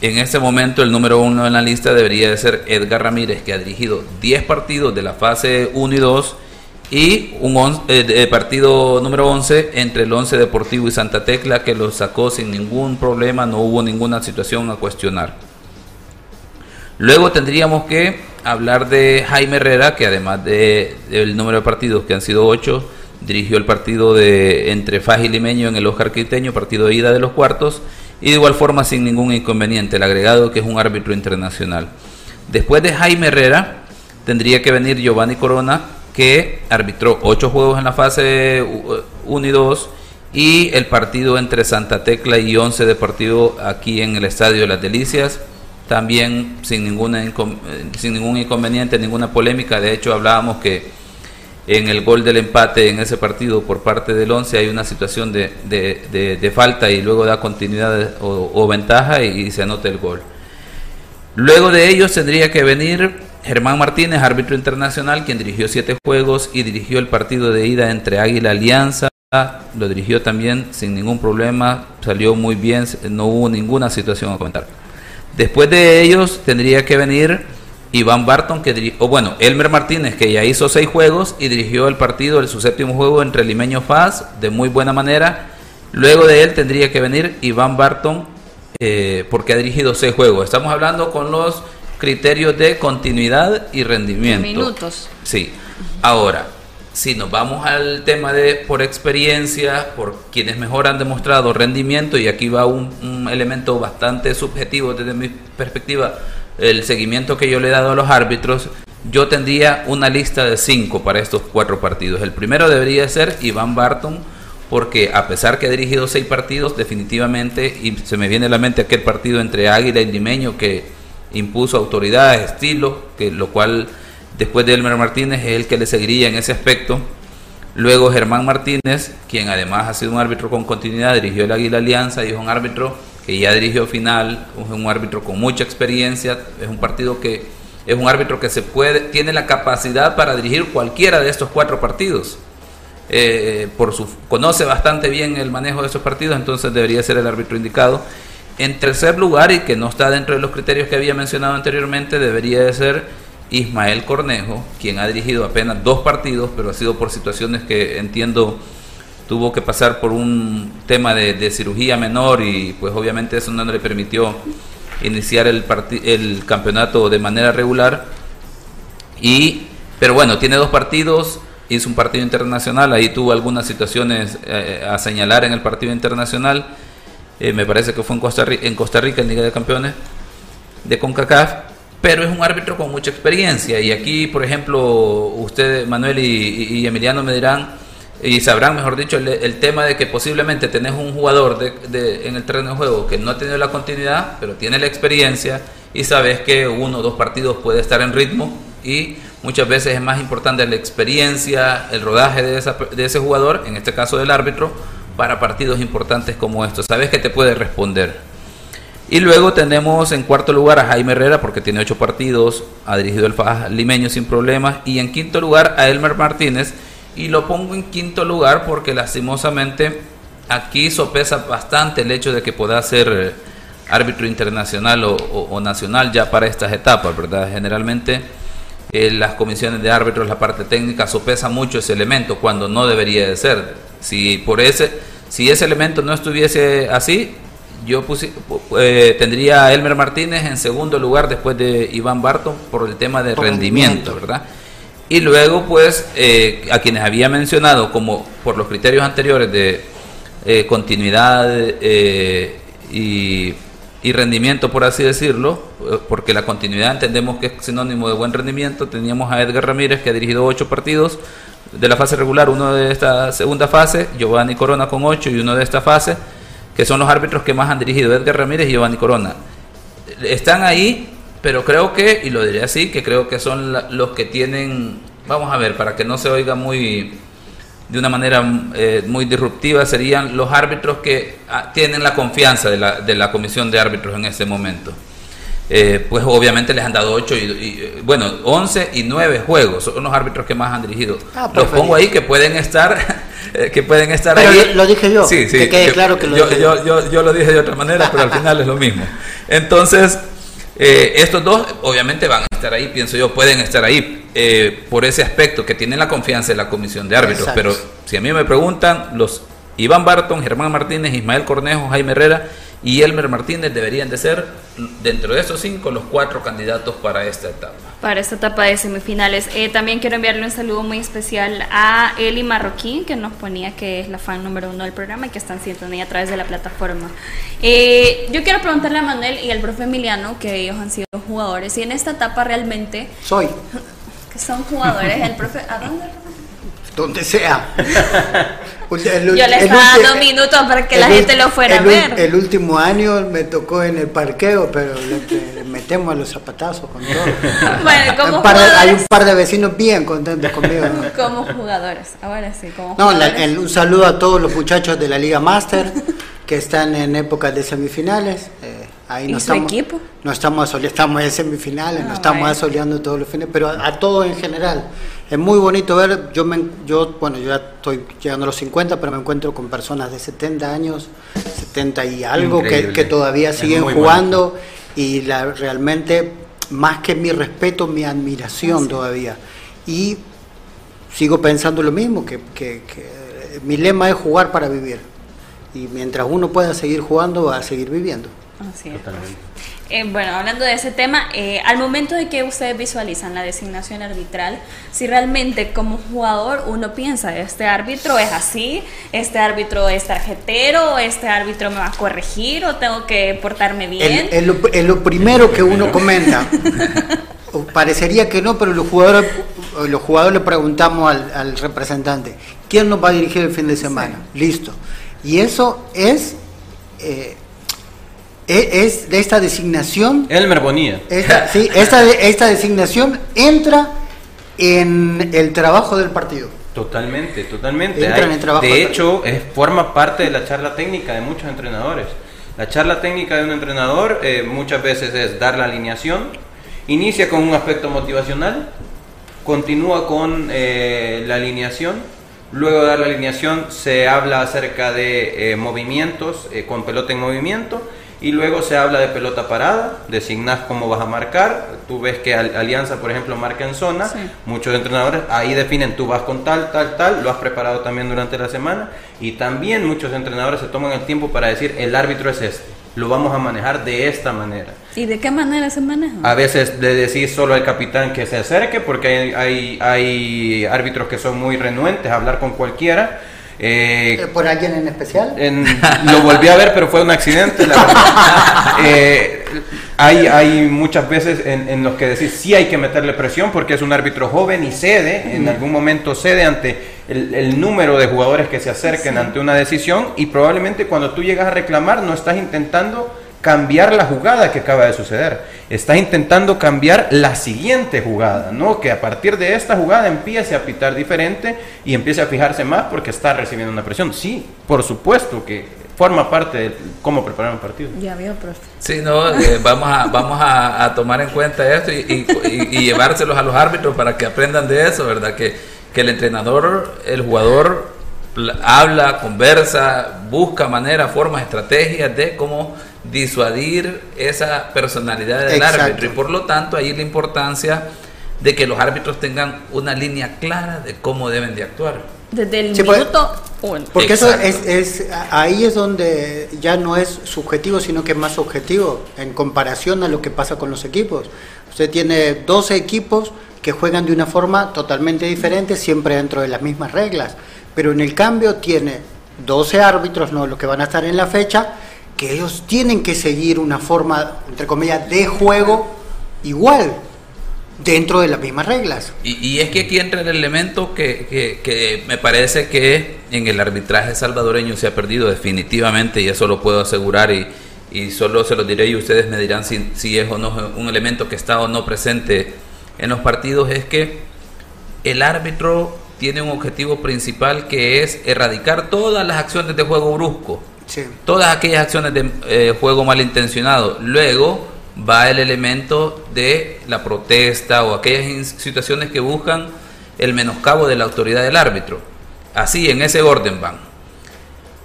en este momento el número uno en la lista debería de ser Edgar Ramírez, que ha dirigido 10 partidos de la fase 1 y 2 y un eh, partido número 11 entre el 11 Deportivo y Santa Tecla, que lo sacó sin ningún problema, no hubo ninguna situación a cuestionar. Luego tendríamos que hablar de Jaime Herrera, que además del de, número de partidos que han sido 8, dirigió el partido de entre Faj y Limeño en el Oscar Quiteño, partido de ida de los cuartos, y de igual forma sin ningún inconveniente, el agregado que es un árbitro internacional. Después de Jaime Herrera, tendría que venir Giovanni Corona, que arbitró ocho juegos en la fase 1 y 2 y el partido entre Santa Tecla y 11 de partido aquí en el Estadio de las Delicias, también sin, ninguna, sin ningún inconveniente, ninguna polémica. De hecho, hablábamos que en el gol del empate en ese partido por parte del 11 hay una situación de, de, falta y luego da continuidad o, ventaja y, se anota el gol. Luego de ellos tendría que venir Germán Martínez, árbitro internacional, quien dirigió siete juegos y dirigió el partido de ida entre Águila Alianza. Lo dirigió también sin ningún problema, salió muy bien, no hubo ninguna situación a comentar. Después de ellos tendría que venir Iván Barton, que dirigió, o bueno, Elmer Martínez, que ya hizo seis juegos y dirigió el partido, su séptimo juego entre Limeño Faz, de muy buena manera. Luego de él tendría que venir Iván Barton, eh, porque ha dirigido seis juegos. Estamos hablando con los criterios de continuidad y rendimiento. Minutos. Sí. Ahora, si nos vamos al tema de por experiencia, por quienes mejor han demostrado rendimiento, y aquí va un, un elemento bastante subjetivo desde mi perspectiva, el seguimiento que yo le he dado a los árbitros, yo tendría una lista de cinco para estos cuatro partidos. El primero debería ser Iván Barton, porque a pesar que ha dirigido seis partidos, definitivamente, y se me viene a la mente aquel partido entre Águila y Limeño que impuso autoridad, estilo, que lo cual después de Elmer Martínez es el que le seguiría en ese aspecto. Luego Germán Martínez, quien además ha sido un árbitro con continuidad, dirigió el Águila Alianza y es un árbitro que ya dirigió final, es un árbitro con mucha experiencia, es un partido que es un árbitro que se puede, tiene la capacidad para dirigir cualquiera de estos cuatro partidos. Eh, por su, conoce bastante bien el manejo de esos partidos, entonces debería ser el árbitro indicado. En tercer lugar, y que no está dentro de los criterios que había mencionado anteriormente, debería de ser Ismael Cornejo, quien ha dirigido apenas dos partidos, pero ha sido por situaciones que entiendo tuvo que pasar por un tema de, cirugía menor y pues obviamente eso no le permitió iniciar el, el campeonato de manera regular. Y, pero bueno, tiene dos partidos, hizo un partido internacional, ahí tuvo algunas situaciones eh, a señalar en el partido internacional, eh, me parece que fue en Costa, Rica, en Costa Rica, en Liga de Campeones de CONCACAF, pero es un árbitro con mucha experiencia y aquí, por ejemplo, usted, Manuel y Emiliano me dirán, y sabrán, mejor dicho, el, tema de que posiblemente tenés un jugador en el terreno de juego que no ha tenido la continuidad, pero tiene la experiencia y sabes que uno o dos partidos puede estar en ritmo y muchas veces es más importante la experiencia, el rodaje de, de ese jugador, en este caso del árbitro, para partidos importantes como estos. Sabes que te puede responder. Y luego tenemos en cuarto lugar a Jaime Herrera porque tiene ocho partidos, ha dirigido el Faja limeño sin problemas. Y en quinto lugar a Elmer Martínez y lo pongo en quinto lugar porque lastimosamente aquí sopesa bastante el hecho de que pueda ser eh, árbitro internacional o, nacional ya para estas etapas, ¿verdad? Generalmente eh, las comisiones de árbitros, la parte técnica, sopesa mucho ese elemento cuando no debería de ser. Si por ese, si ese elemento no estuviese así, yo eh, tendría a Elmer Martínez en segundo lugar después de Iván Barton por el tema de rendimiento, ¿verdad? Y luego, pues, eh, a quienes había mencionado, como por los criterios anteriores de eh, continuidad eh, y, rendimiento, por así decirlo, porque la continuidad entendemos que es sinónimo de buen rendimiento, teníamos a Edgar Ramírez, que ha dirigido ocho partidos de la fase regular, uno de esta segunda fase, Giovanni Corona con ocho y uno de esta fase, que son los árbitros que más han dirigido, Edgar Ramírez y Giovanni Corona. Están ahí pero creo que, y lo diré así, que creo que son los que tienen, vamos a ver, para que no se oiga muy de una manera eh, muy disruptiva, serían los árbitros que ah, tienen la confianza de la, de la comisión de árbitros en ese momento. Eh, pues obviamente les han dado 8 y, bueno, 11 y 9 juegos, son los árbitros que más han dirigido. Ah, los pongo ahí que pueden estar eh, que pueden estar ahí. Lo dije yo, sí, sí, que quede claro que lo yo, dije yo. Yo, yo lo dije de otra manera, pero al final es lo mismo. Entonces, eh, estos dos obviamente van a estar ahí, pienso yo, pueden estar ahí eh, por ese aspecto que tienen la confianza de la comisión de árbitros. Pero si a mí me preguntan, los Iván Barton, Germán Martínez, Ismael Cornejo, Jaime Herrera y Elmer Martínez deberían de ser, dentro de esos cinco, los cuatro candidatos para esta etapa. Para esta etapa de semifinales. Eh, también quiero enviarle un saludo muy especial a Eli Marroquín, que nos ponía que es la fan número uno del programa y que está en sintonía a través de la plataforma. Eh, yo quiero preguntarle a Manuel y al profe Emiliano, que ellos han sido jugadores, y en esta etapa realmente... Soy. Que son jugadores. El profe... ¿A dónde? Donde sea. Yo le estaba dando minutos para que la gente lo fuera a ver. El último año me tocó en el parqueo, pero le, metemos a los zapatazos con todo. bueno, como hay, un par de vecinos bien contentos conmigo. Como jugadores, ahora sí, como no, un saludo a todos los muchachos de la Liga Master que están en épocas de semifinales. Eh, Ahí ¿Y no su estamos, equipo? No estamos asoleando, estamos en semifinales, Ah, no estamos vaya. asoleando todos los fines, pero a, a todo en general. Es muy bonito ver, yo, me, yo, bueno, yo ya estoy llegando a los 50, pero me encuentro con personas de 70 años, 70 y algo, que, todavía siguen jugando y la, realmente, más que mi respeto, mi admiración todavía. Y sigo pensando lo mismo, que, que- que mi lema es jugar para vivir. Y mientras uno pueda seguir jugando, va a seguir viviendo. Así es. Totalmente. Eh, bueno, hablando de ese tema, eh, al momento de que ustedes visualizan la designación arbitral, si realmente como jugador uno piensa, este árbitro es así, este árbitro es tarjetero, este árbitro me va a corregir o tengo que portarme bien. Es lo, primero que uno comenta. O Parecería que no, pero los jugadores, los jugadores le preguntamos al, al representante, ¿quién nos va a dirigir el fin de semana? Listo. Y eso es, eh, es, es de esta designación Elmer Bonilla. Esta, sí, esta, esta designación entra en el trabajo del partido. Totalmente, totalmente. Entra en Hay- el trabajo de hecho, es, forma parte de la charla técnica de muchos entrenadores. La charla técnica de un entrenador eh, muchas veces es dar la alineación, inicia con un aspecto motivacional, continúa con eh, la alineación, luego de dar la alineación se habla acerca de eh, movimientos eh, con pelota en movimiento y luego se habla de pelota parada, designas cómo vas a marcar, tú ves que Al- Alianza por ejemplo marca en zona, Sí. muchos entrenadores ahí definen tú vas con tal, tal, tal, lo has preparado también durante la semana y también muchos entrenadores se toman el tiempo para decir el árbitro es este, lo vamos a manejar de esta manera. ¿Y de qué manera se maneja? A veces le decís solo al capitán que se acerque porque hay, hay, hay árbitros que son muy renuentes a hablar con cualquiera. Eh, ¿Por alguien en especial? en- lo volví a ver, pero fue un accidente. la verdad. Eh, hay, hay muchas veces en, en los que decís sí hay que meterle presión porque es un árbitro joven y cede, en algún momento cede ante el, el número de jugadores que se acerquen ante una decisión y probablemente cuando tú llegas a reclamar no estás intentando cambiar la jugada que acaba de suceder. Estás intentando cambiar la siguiente jugada, ¿no? Que a partir de esta jugada empiece a pitar diferente y empiece a fijarse más porque está recibiendo una presión. Sí, por supuesto que forma parte de cómo preparar un partido. Ya veo, profe. Sí, no, eh, vamos, a, vamos a, a tomar en cuenta esto y, y- y- y llevárselos a los árbitros para que aprendan de eso, ¿verdad? Que, que el entrenador, el jugador habla, conversa, busca maneras, formas, estrategias de cómo disuadir esa personalidad del Exacto. árbitro y por lo tanto ahí la importancia de que los árbitros tengan una línea clara de cómo deben de actuar. Desde el Sí, pues- minuto uno. Porque eso Exacto. es, es, ahí es donde ya no es subjetivo, sino que es más objetivo en comparación a lo que pasa con los equipos. Usted tiene 12 equipos que juegan de una forma totalmente diferente, siempre dentro de las mismas reglas, pero en el cambio tiene 12 árbitros, no los que van a estar en la fecha, que ellos tienen que seguir una forma, entre comillas, de juego igual, dentro de las mismas reglas. Y, es que aquí entra el elemento que, me parece que en el arbitraje salvadoreño se ha perdido definitivamente y eso lo puedo asegurar y, y solo se lo diré y ustedes me dirán si, si es o no un elemento que está o no presente en los partidos, es que el árbitro tiene un objetivo principal que es erradicar todas las acciones de juego brusco Todas aquellas acciones de eh, juego malintencionado. Luego va el elemento de la protesta o aquellas situaciones que buscan el menoscabo de la autoridad del árbitro. Así, en ese orden van.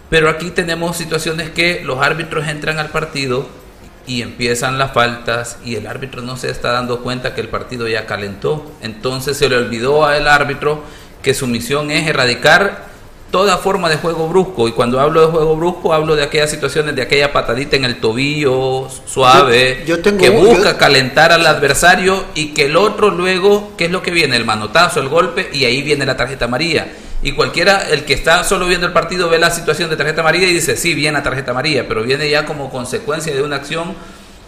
Pero aquí tenemos situaciones que los árbitros entran al partido y empiezan las faltas y el árbitro no se está dando cuenta que el partido ya calentó. Entonces se le olvidó al árbitro que su misión es erradicar toda forma de juego brusco. Y cuando hablo de juego brusco, hablo de aquellas situaciones, de aquella patadita en el tobillo suave, Yo- yo tengo que busca yo- calentar al adversario y que el otro luego, ¿qué es lo que viene? El manotazo, el golpe y ahí viene la tarjeta amarilla. Y cualquiera, el que está solo viendo el partido, ve la situación de tarjeta amarilla y dice, sí, viene la tarjeta amarilla, pero viene ya como consecuencia de una acción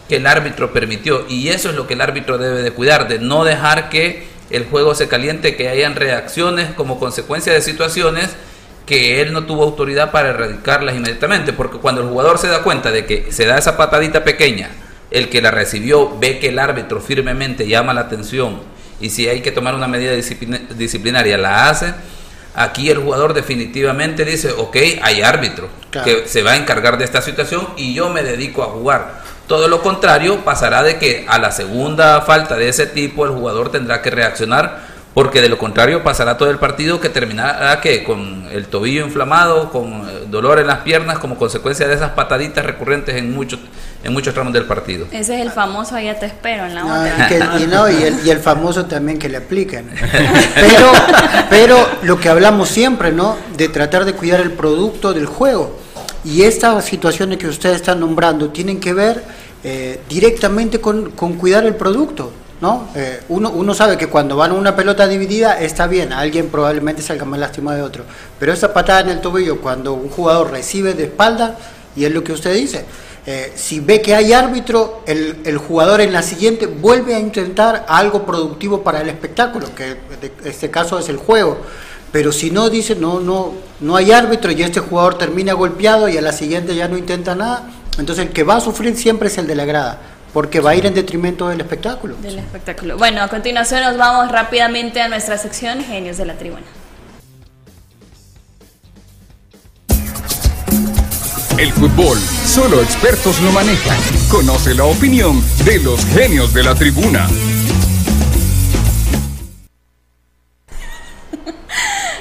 que el árbitro permitió. Y eso es lo que el árbitro debe de cuidar, de no dejar que el juego se caliente, que hayan reacciones como consecuencia de situaciones que él no tuvo autoridad para erradicarlas inmediatamente, porque cuando el jugador se da cuenta de que se da esa patadita pequeña, el que la recibió ve que el árbitro firmemente llama la atención y si hay que tomar una medida disciplina- disciplinaria la hace, aquí el jugador definitivamente dice, ok, hay árbitro Claro. que se va a encargar de esta situación y yo me dedico a jugar. Todo lo contrario pasará de que a la segunda falta de ese tipo el jugador tendrá que reaccionar porque de lo contrario pasará todo el partido que terminará que con el tobillo inflamado, con eh, dolor en las piernas como consecuencia de esas pataditas recurrentes en muchos en muchos tramos del partido. Ese es el famoso ya te espero en la otra. y, el, y, el, famoso también que le aplican. Pero, pero lo que hablamos siempre, ¿no? De tratar de cuidar el producto del juego. Y estas situaciones que ustedes están nombrando tienen que ver eh, directamente con, con cuidar el producto. ¿No? Eh, uno, sabe que cuando van una pelota dividida está bien, alguien probablemente salga más lastimado de otro, pero esa patada en el tobillo cuando un jugador recibe de espalda, y es lo que usted dice, eh, si ve que hay árbitro, el, el, jugador en la siguiente vuelve a intentar algo productivo para el espectáculo, que en este caso es el juego. Pero si no dice no no no hay árbitro y este jugador termina golpeado y a la siguiente ya no intenta nada, entonces el que va a sufrir siempre es el de la grada porque va a ir en detrimento del espectáculo. Del espectáculo. Bueno, a continuación nos vamos rápidamente a nuestra sección Genios de la Tribuna. El fútbol, solo expertos lo manejan. Conoce la opinión de los genios de la tribuna.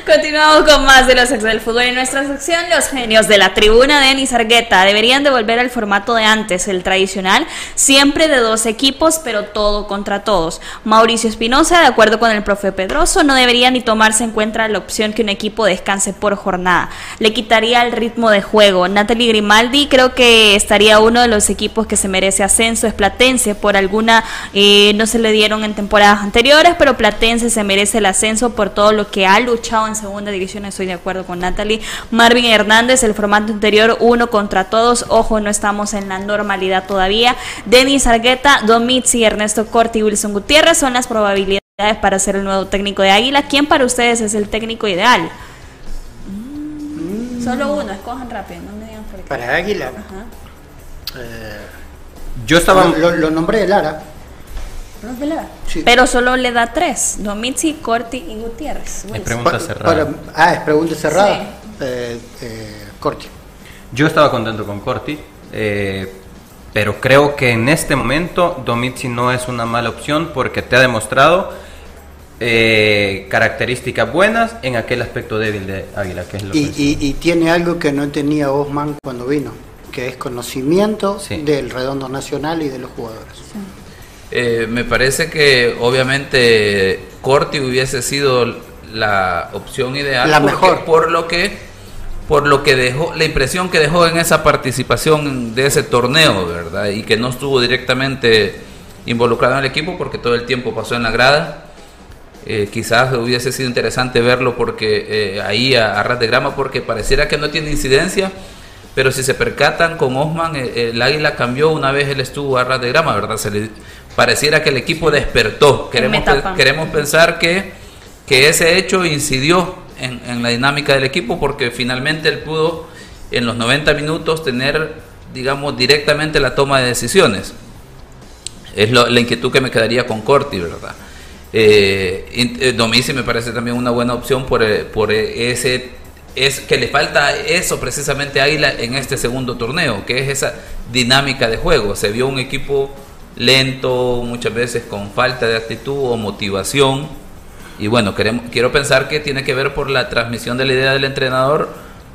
Continuamos con más de los ex del fútbol. En nuestra sección, los genios de la tribuna de Denis Argueta deberían de volver al formato de antes, el tradicional, siempre de dos equipos, pero todo contra todos. Mauricio Espinosa, de acuerdo con el profe Pedroso, no debería ni tomarse en cuenta la opción que un equipo descanse por jornada. Le quitaría el ritmo de juego. Natalie Grimaldi creo que estaría uno de los equipos que se merece ascenso. Es Platense, por alguna eh, no se le dieron en temporadas anteriores, pero Platense se merece el ascenso por todo lo que ha luchado en segunda división, estoy de acuerdo con Natalie. Marvin Hernández, el formato anterior, uno contra todos. Ojo, no estamos en la normalidad todavía. Denis Argueta, Domitzi, Ernesto Corti y Wilson Gutiérrez son las probabilidades para ser el nuevo técnico de Águila. ¿Quién para ustedes es el técnico ideal? Solo uno, escojan rápido, no me digan por qué. Para Águila. Eh, yo estaba. Lo, lo nombré de. Pero solo le da tres, Domitzi, Corti y Gutiérrez. Es pregunta cerrada. ah, es pregunta cerrada. Eh, eh, Corti. Yo estaba contento con Corti, eh, pero creo que en este momento Domitzi no es una mala opción porque te ha demostrado características buenas en aquel aspecto débil de Águila, que es lo y, y, tiene algo que no tenía Osman cuando vino, que es conocimiento del redondo nacional y de los jugadores. Eh, me parece que obviamente Corti hubiese sido la opción ideal. La mejor. Por lo que por lo que dejó, la impresión que dejó en esa participación de ese torneo, ¿verdad? Y que no estuvo directamente involucrado en el equipo porque todo el tiempo pasó en la grada. Eh, quizás hubiese sido interesante verlo porque eh, ahí a, ras de grama porque pareciera que no tiene incidencia, pero si se percatan con Osman, el águila cambió una vez él estuvo a ras de grama, ¿verdad? Se le, pareciera que el equipo despertó. Queremos, queremos pensar que, que ese hecho incidió en, la dinámica del equipo porque finalmente él pudo en los 90 minutos tener, digamos, directamente la toma de decisiones. Es la inquietud que me quedaría con Corti, ¿verdad? Eh, eh Domici me parece también una buena opción por, eh, por ese es que le falta eso precisamente a Águila en este segundo torneo, que es esa dinámica de juego. Se vio un equipo lento, muchas veces con falta de actitud o motivación. Y bueno, queremos, quiero pensar que tiene que ver por la transmisión de la idea del entrenador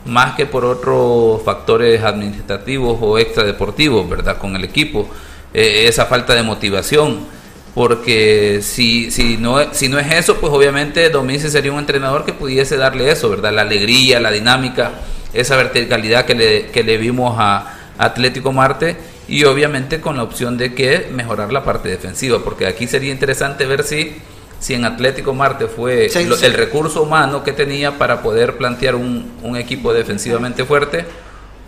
más que por otros factores administrativos o extradeportivos, ¿verdad? Con el equipo. Eh, esa falta de motivación. Porque si, si, no, si no es eso, pues obviamente Domici sería un entrenador que pudiese darle eso, ¿verdad? La alegría, la dinámica, esa verticalidad que le, que le vimos a Atlético Marte y obviamente con la opción de que mejorar la parte defensiva, porque aquí sería interesante ver si, si en Atlético Marte fue el recurso humano que tenía para poder plantear un, un equipo defensivamente fuerte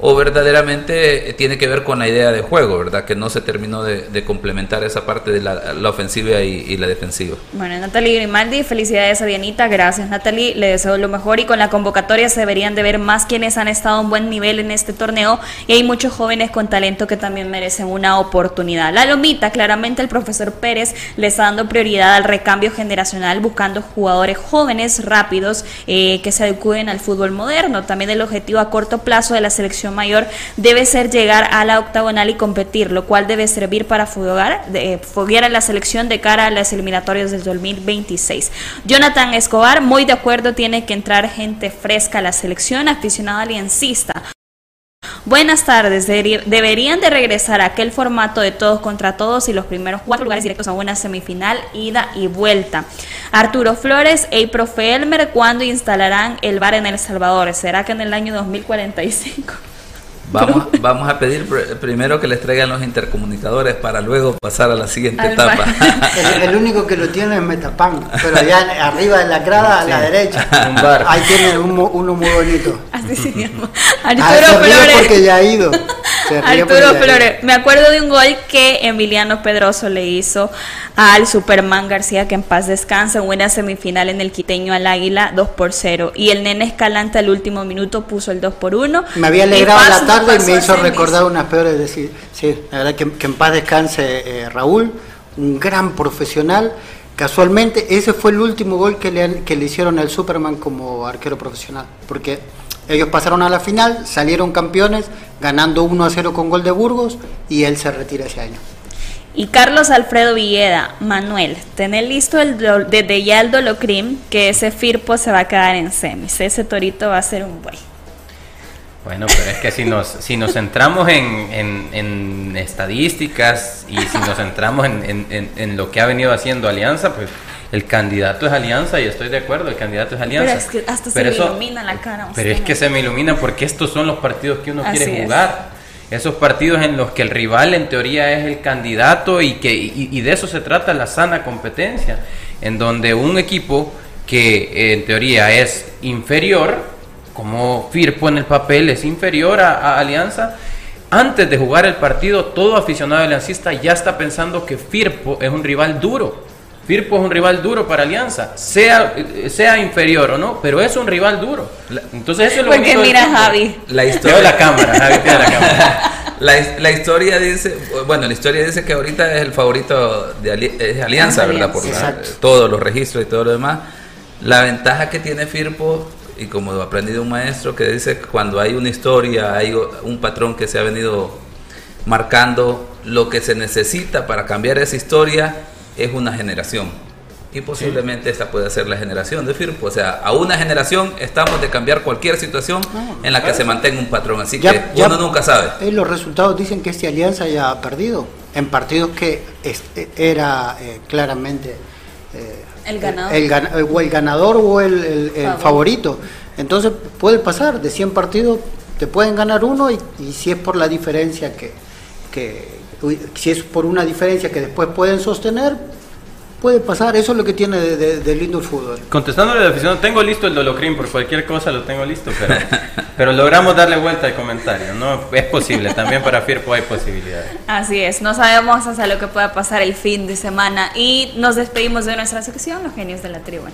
o verdaderamente tiene que ver con la idea de juego, ¿verdad? Que no se terminó de, complementar esa parte de la, ofensiva y, la defensiva. Bueno, Natalie Grimaldi, felicidades a Dianita, gracias Natalie, le deseo lo mejor y con la convocatoria se deberían de ver más quienes han estado a un buen nivel en este torneo y hay muchos jóvenes con talento que también merecen una oportunidad. La Lomita, claramente el profesor Pérez le está dando prioridad al recambio generacional buscando jugadores jóvenes, rápidos, eh, que se adecúen al fútbol moderno. También el objetivo a corto plazo de la selección mayor debe ser llegar a la octagonal y competir, lo cual debe servir para foguear, de, foguear a la selección de cara a las eliminatorias del 2026. Jonathan Escobar, muy de acuerdo, tiene que entrar gente fresca a la selección, aficionado aliancista. Buenas tardes. Deberían de regresar a aquel formato de todos contra todos y los primeros cuatro lugares directos a una semifinal, ida y vuelta. Arturo Flores e profe Elmer, ¿cuándo instalarán el bar en El Salvador? ¿Será que en el año 2045? Vamos, vamos a pedir primero que les traigan los intercomunicadores para luego pasar a la siguiente etapa. El, único que lo tiene es Metapan, pero allá arriba de la grada a la derecha. Un bar. Ahí tiene uno muy bonito. Así se llama. Arturo Flores. porque ya ha ido. Arturo Flores. Me acuerdo de un gol que Emiliano Pedroso le hizo al Superman García, que en paz descansa, en una semifinal en el Quiteño al Águila, 2 por 0. Y el Nene Escalante al último minuto puso el 2 por 1. Me había alegrado la tarde y me hizo recordar unas peores. Decir, sí, la verdad que, en paz descanse eh, Raúl, un gran profesional. Casualmente, ese fue el último gol que le, que le hicieron al Superman como arquero profesional. Porque ellos pasaron a la final, salieron campeones, ganando 1 a 0 con gol de Burgos y él se retira ese año. Y Carlos Alfredo Villeda, Manuel, tener listo el, desde ya el Dolocrim, que ese Firpo se va a quedar en semis. Ese torito va a ser un buey. Bueno, pero es que si nos, si nos centramos en, en, estadísticas y si nos centramos en, lo que ha venido haciendo Alianza, pues el candidato es Alianza y estoy de acuerdo, el candidato es Alianza. Pero es que hasta se me ilumina la cara. Pero es que se me ilumina porque estos son los partidos que uno quiere jugar esos partidos en los que el rival en teoría es el candidato y que y, de eso se trata la sana competencia, en donde un equipo que en teoría es inferior, como Firpo en el papel es inferior a, Alianza, antes de jugar el partido todo aficionado aliancista ya está pensando que Firpo es un rival duro Firpo es un rival duro para Alianza, sea, sea inferior o no, pero es un rival duro. Entonces eso es lo Porque mira Javi. La historia de la cámara, Javi la cámara. La, historia dice, bueno, la historia dice que ahorita es el favorito de Alianza, ¿verdad? Por todos los registros y todo lo demás. La ventaja que tiene Firpo, y como ha aprendido un maestro, que dice que cuando hay una historia, hay un patrón que se ha venido marcando, lo que se necesita para cambiar esa historia es una generación. Y posiblemente esta puede ser la generación de Firpo. O sea, a una generación estamos de cambiar cualquier situación en la que se mantenga un patrón. Así que uno nunca sabe. Eh, los resultados dicen que esta alianza ya ha perdido en partidos que este, era eh, claramente eh, el ganador. El, o el ganador o el, favorito. Entonces puede pasar, de 100 partidos te pueden ganar uno y, y si es por la diferencia que, que, si es por una diferencia que después pueden sostener, puede pasar. Eso es lo que tiene de, lindo el fútbol. Contestándole a la afición, tengo listo el Dolocrim, por cualquier cosa lo tengo listo, pero, pero logramos darle vuelta al comentario. ¿no? Es posible, también para Firpo hay posibilidades. Así es, no sabemos hasta lo que pueda pasar el fin de semana y nos despedimos de nuestra sección, los genios de la tribuna.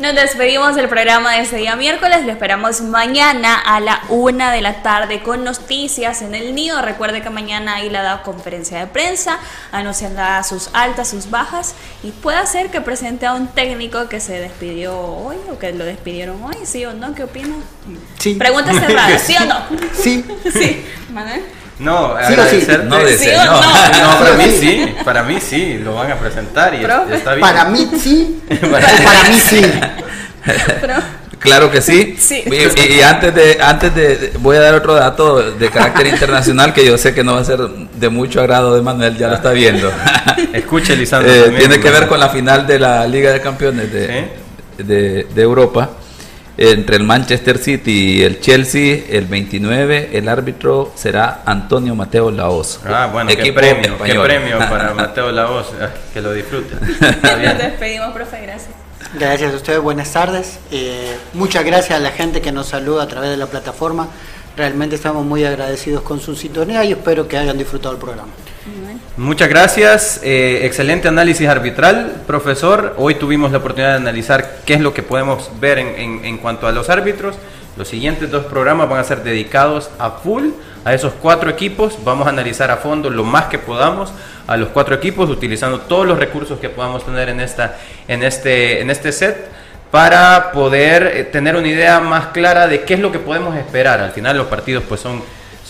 Nos despedimos del programa de este día miércoles. Lo esperamos mañana a la una de la tarde con noticias en el nido. Recuerde que mañana ahí la da conferencia de prensa, anunciando sus altas, sus bajas. Y puede ser que presente a un técnico que se despidió hoy o que lo despidieron hoy, ¿sí o no? ¿Qué opina? Sí. Pregunta cerrada, ¿sí o no? Sí. Sí. ¿Manuel? No, agradecerte. No, no. no, para mí sí, para mí sí, lo van a presentar y está bien. Para mí sí, para, mí sí. Claro que sí. sí. Y, antes de antes de voy a dar otro dato de carácter internacional que yo sé que no va a ser de mucho agrado de Manuel, ya lo está viendo. Escuche, Lisandro. Eh, tiene que ver con la final de la Liga de Campeones de, de, de Europa entre el Manchester City y el Chelsea, el 29, el árbitro será Antonio Mateo Laos. Ah, bueno, qué premio, qué premio para Mateo Laos, ah, que lo disfrute. Nos despedimos, profe, gracias. Gracias a ustedes, buenas tardes. Eh, muchas gracias a la gente que nos saluda a través de la plataforma. Realmente estamos muy agradecidos con su sintonía y espero que hayan disfrutado el programa. Muchas gracias. Eh, excelente análisis arbitral, profesor. Hoy tuvimos la oportunidad de analizar qué es lo que podemos ver en, en, cuanto a los árbitros. Los siguientes dos programas van a ser dedicados a full a esos cuatro equipos. Vamos a analizar a fondo lo más que podamos a los cuatro equipos, utilizando todos los recursos que podamos tener en, esta, en, este, en este set para poder eh, tener una idea más clara de qué es lo que podemos esperar. Al final los partidos pues son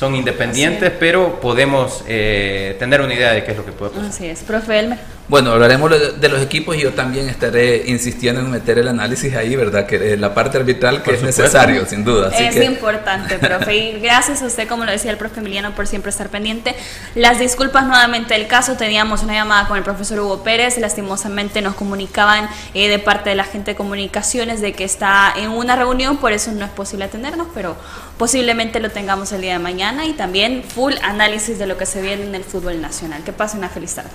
son independientes, pero podemos eh, tener una idea de qué es lo que puede pasar. Así es, profe Elmer. Bueno, hablaremos de, los equipos y yo también estaré insistiendo en meter el análisis ahí, ¿verdad? Que la parte arbitral que es necesario, sin duda. es importante, profe. Y gracias a usted, como lo decía el profe Emiliano, por siempre estar pendiente. Las disculpas nuevamente del caso. Teníamos una llamada con el profesor Hugo Pérez. Lastimosamente nos comunicaban eh, de parte de la gente de comunicaciones de que está en una reunión, por eso no es posible atendernos, pero posiblemente lo tengamos el día de mañana y también full análisis de lo que se viene en el fútbol nacional. Que pasen una feliz tarde.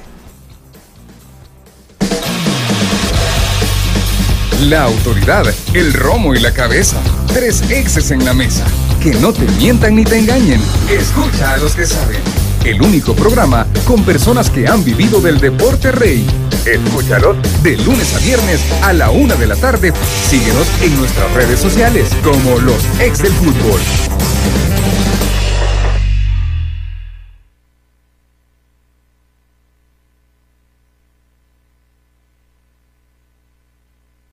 La autoridad, el romo y la cabeza. Tres exes en la mesa. Que no te mientan ni te engañen. Escucha a los que saben. El único programa con personas que han vivido del deporte rey. Escúchalos de lunes a viernes a la una de la tarde. Síguenos en nuestras redes sociales como los ex del fútbol.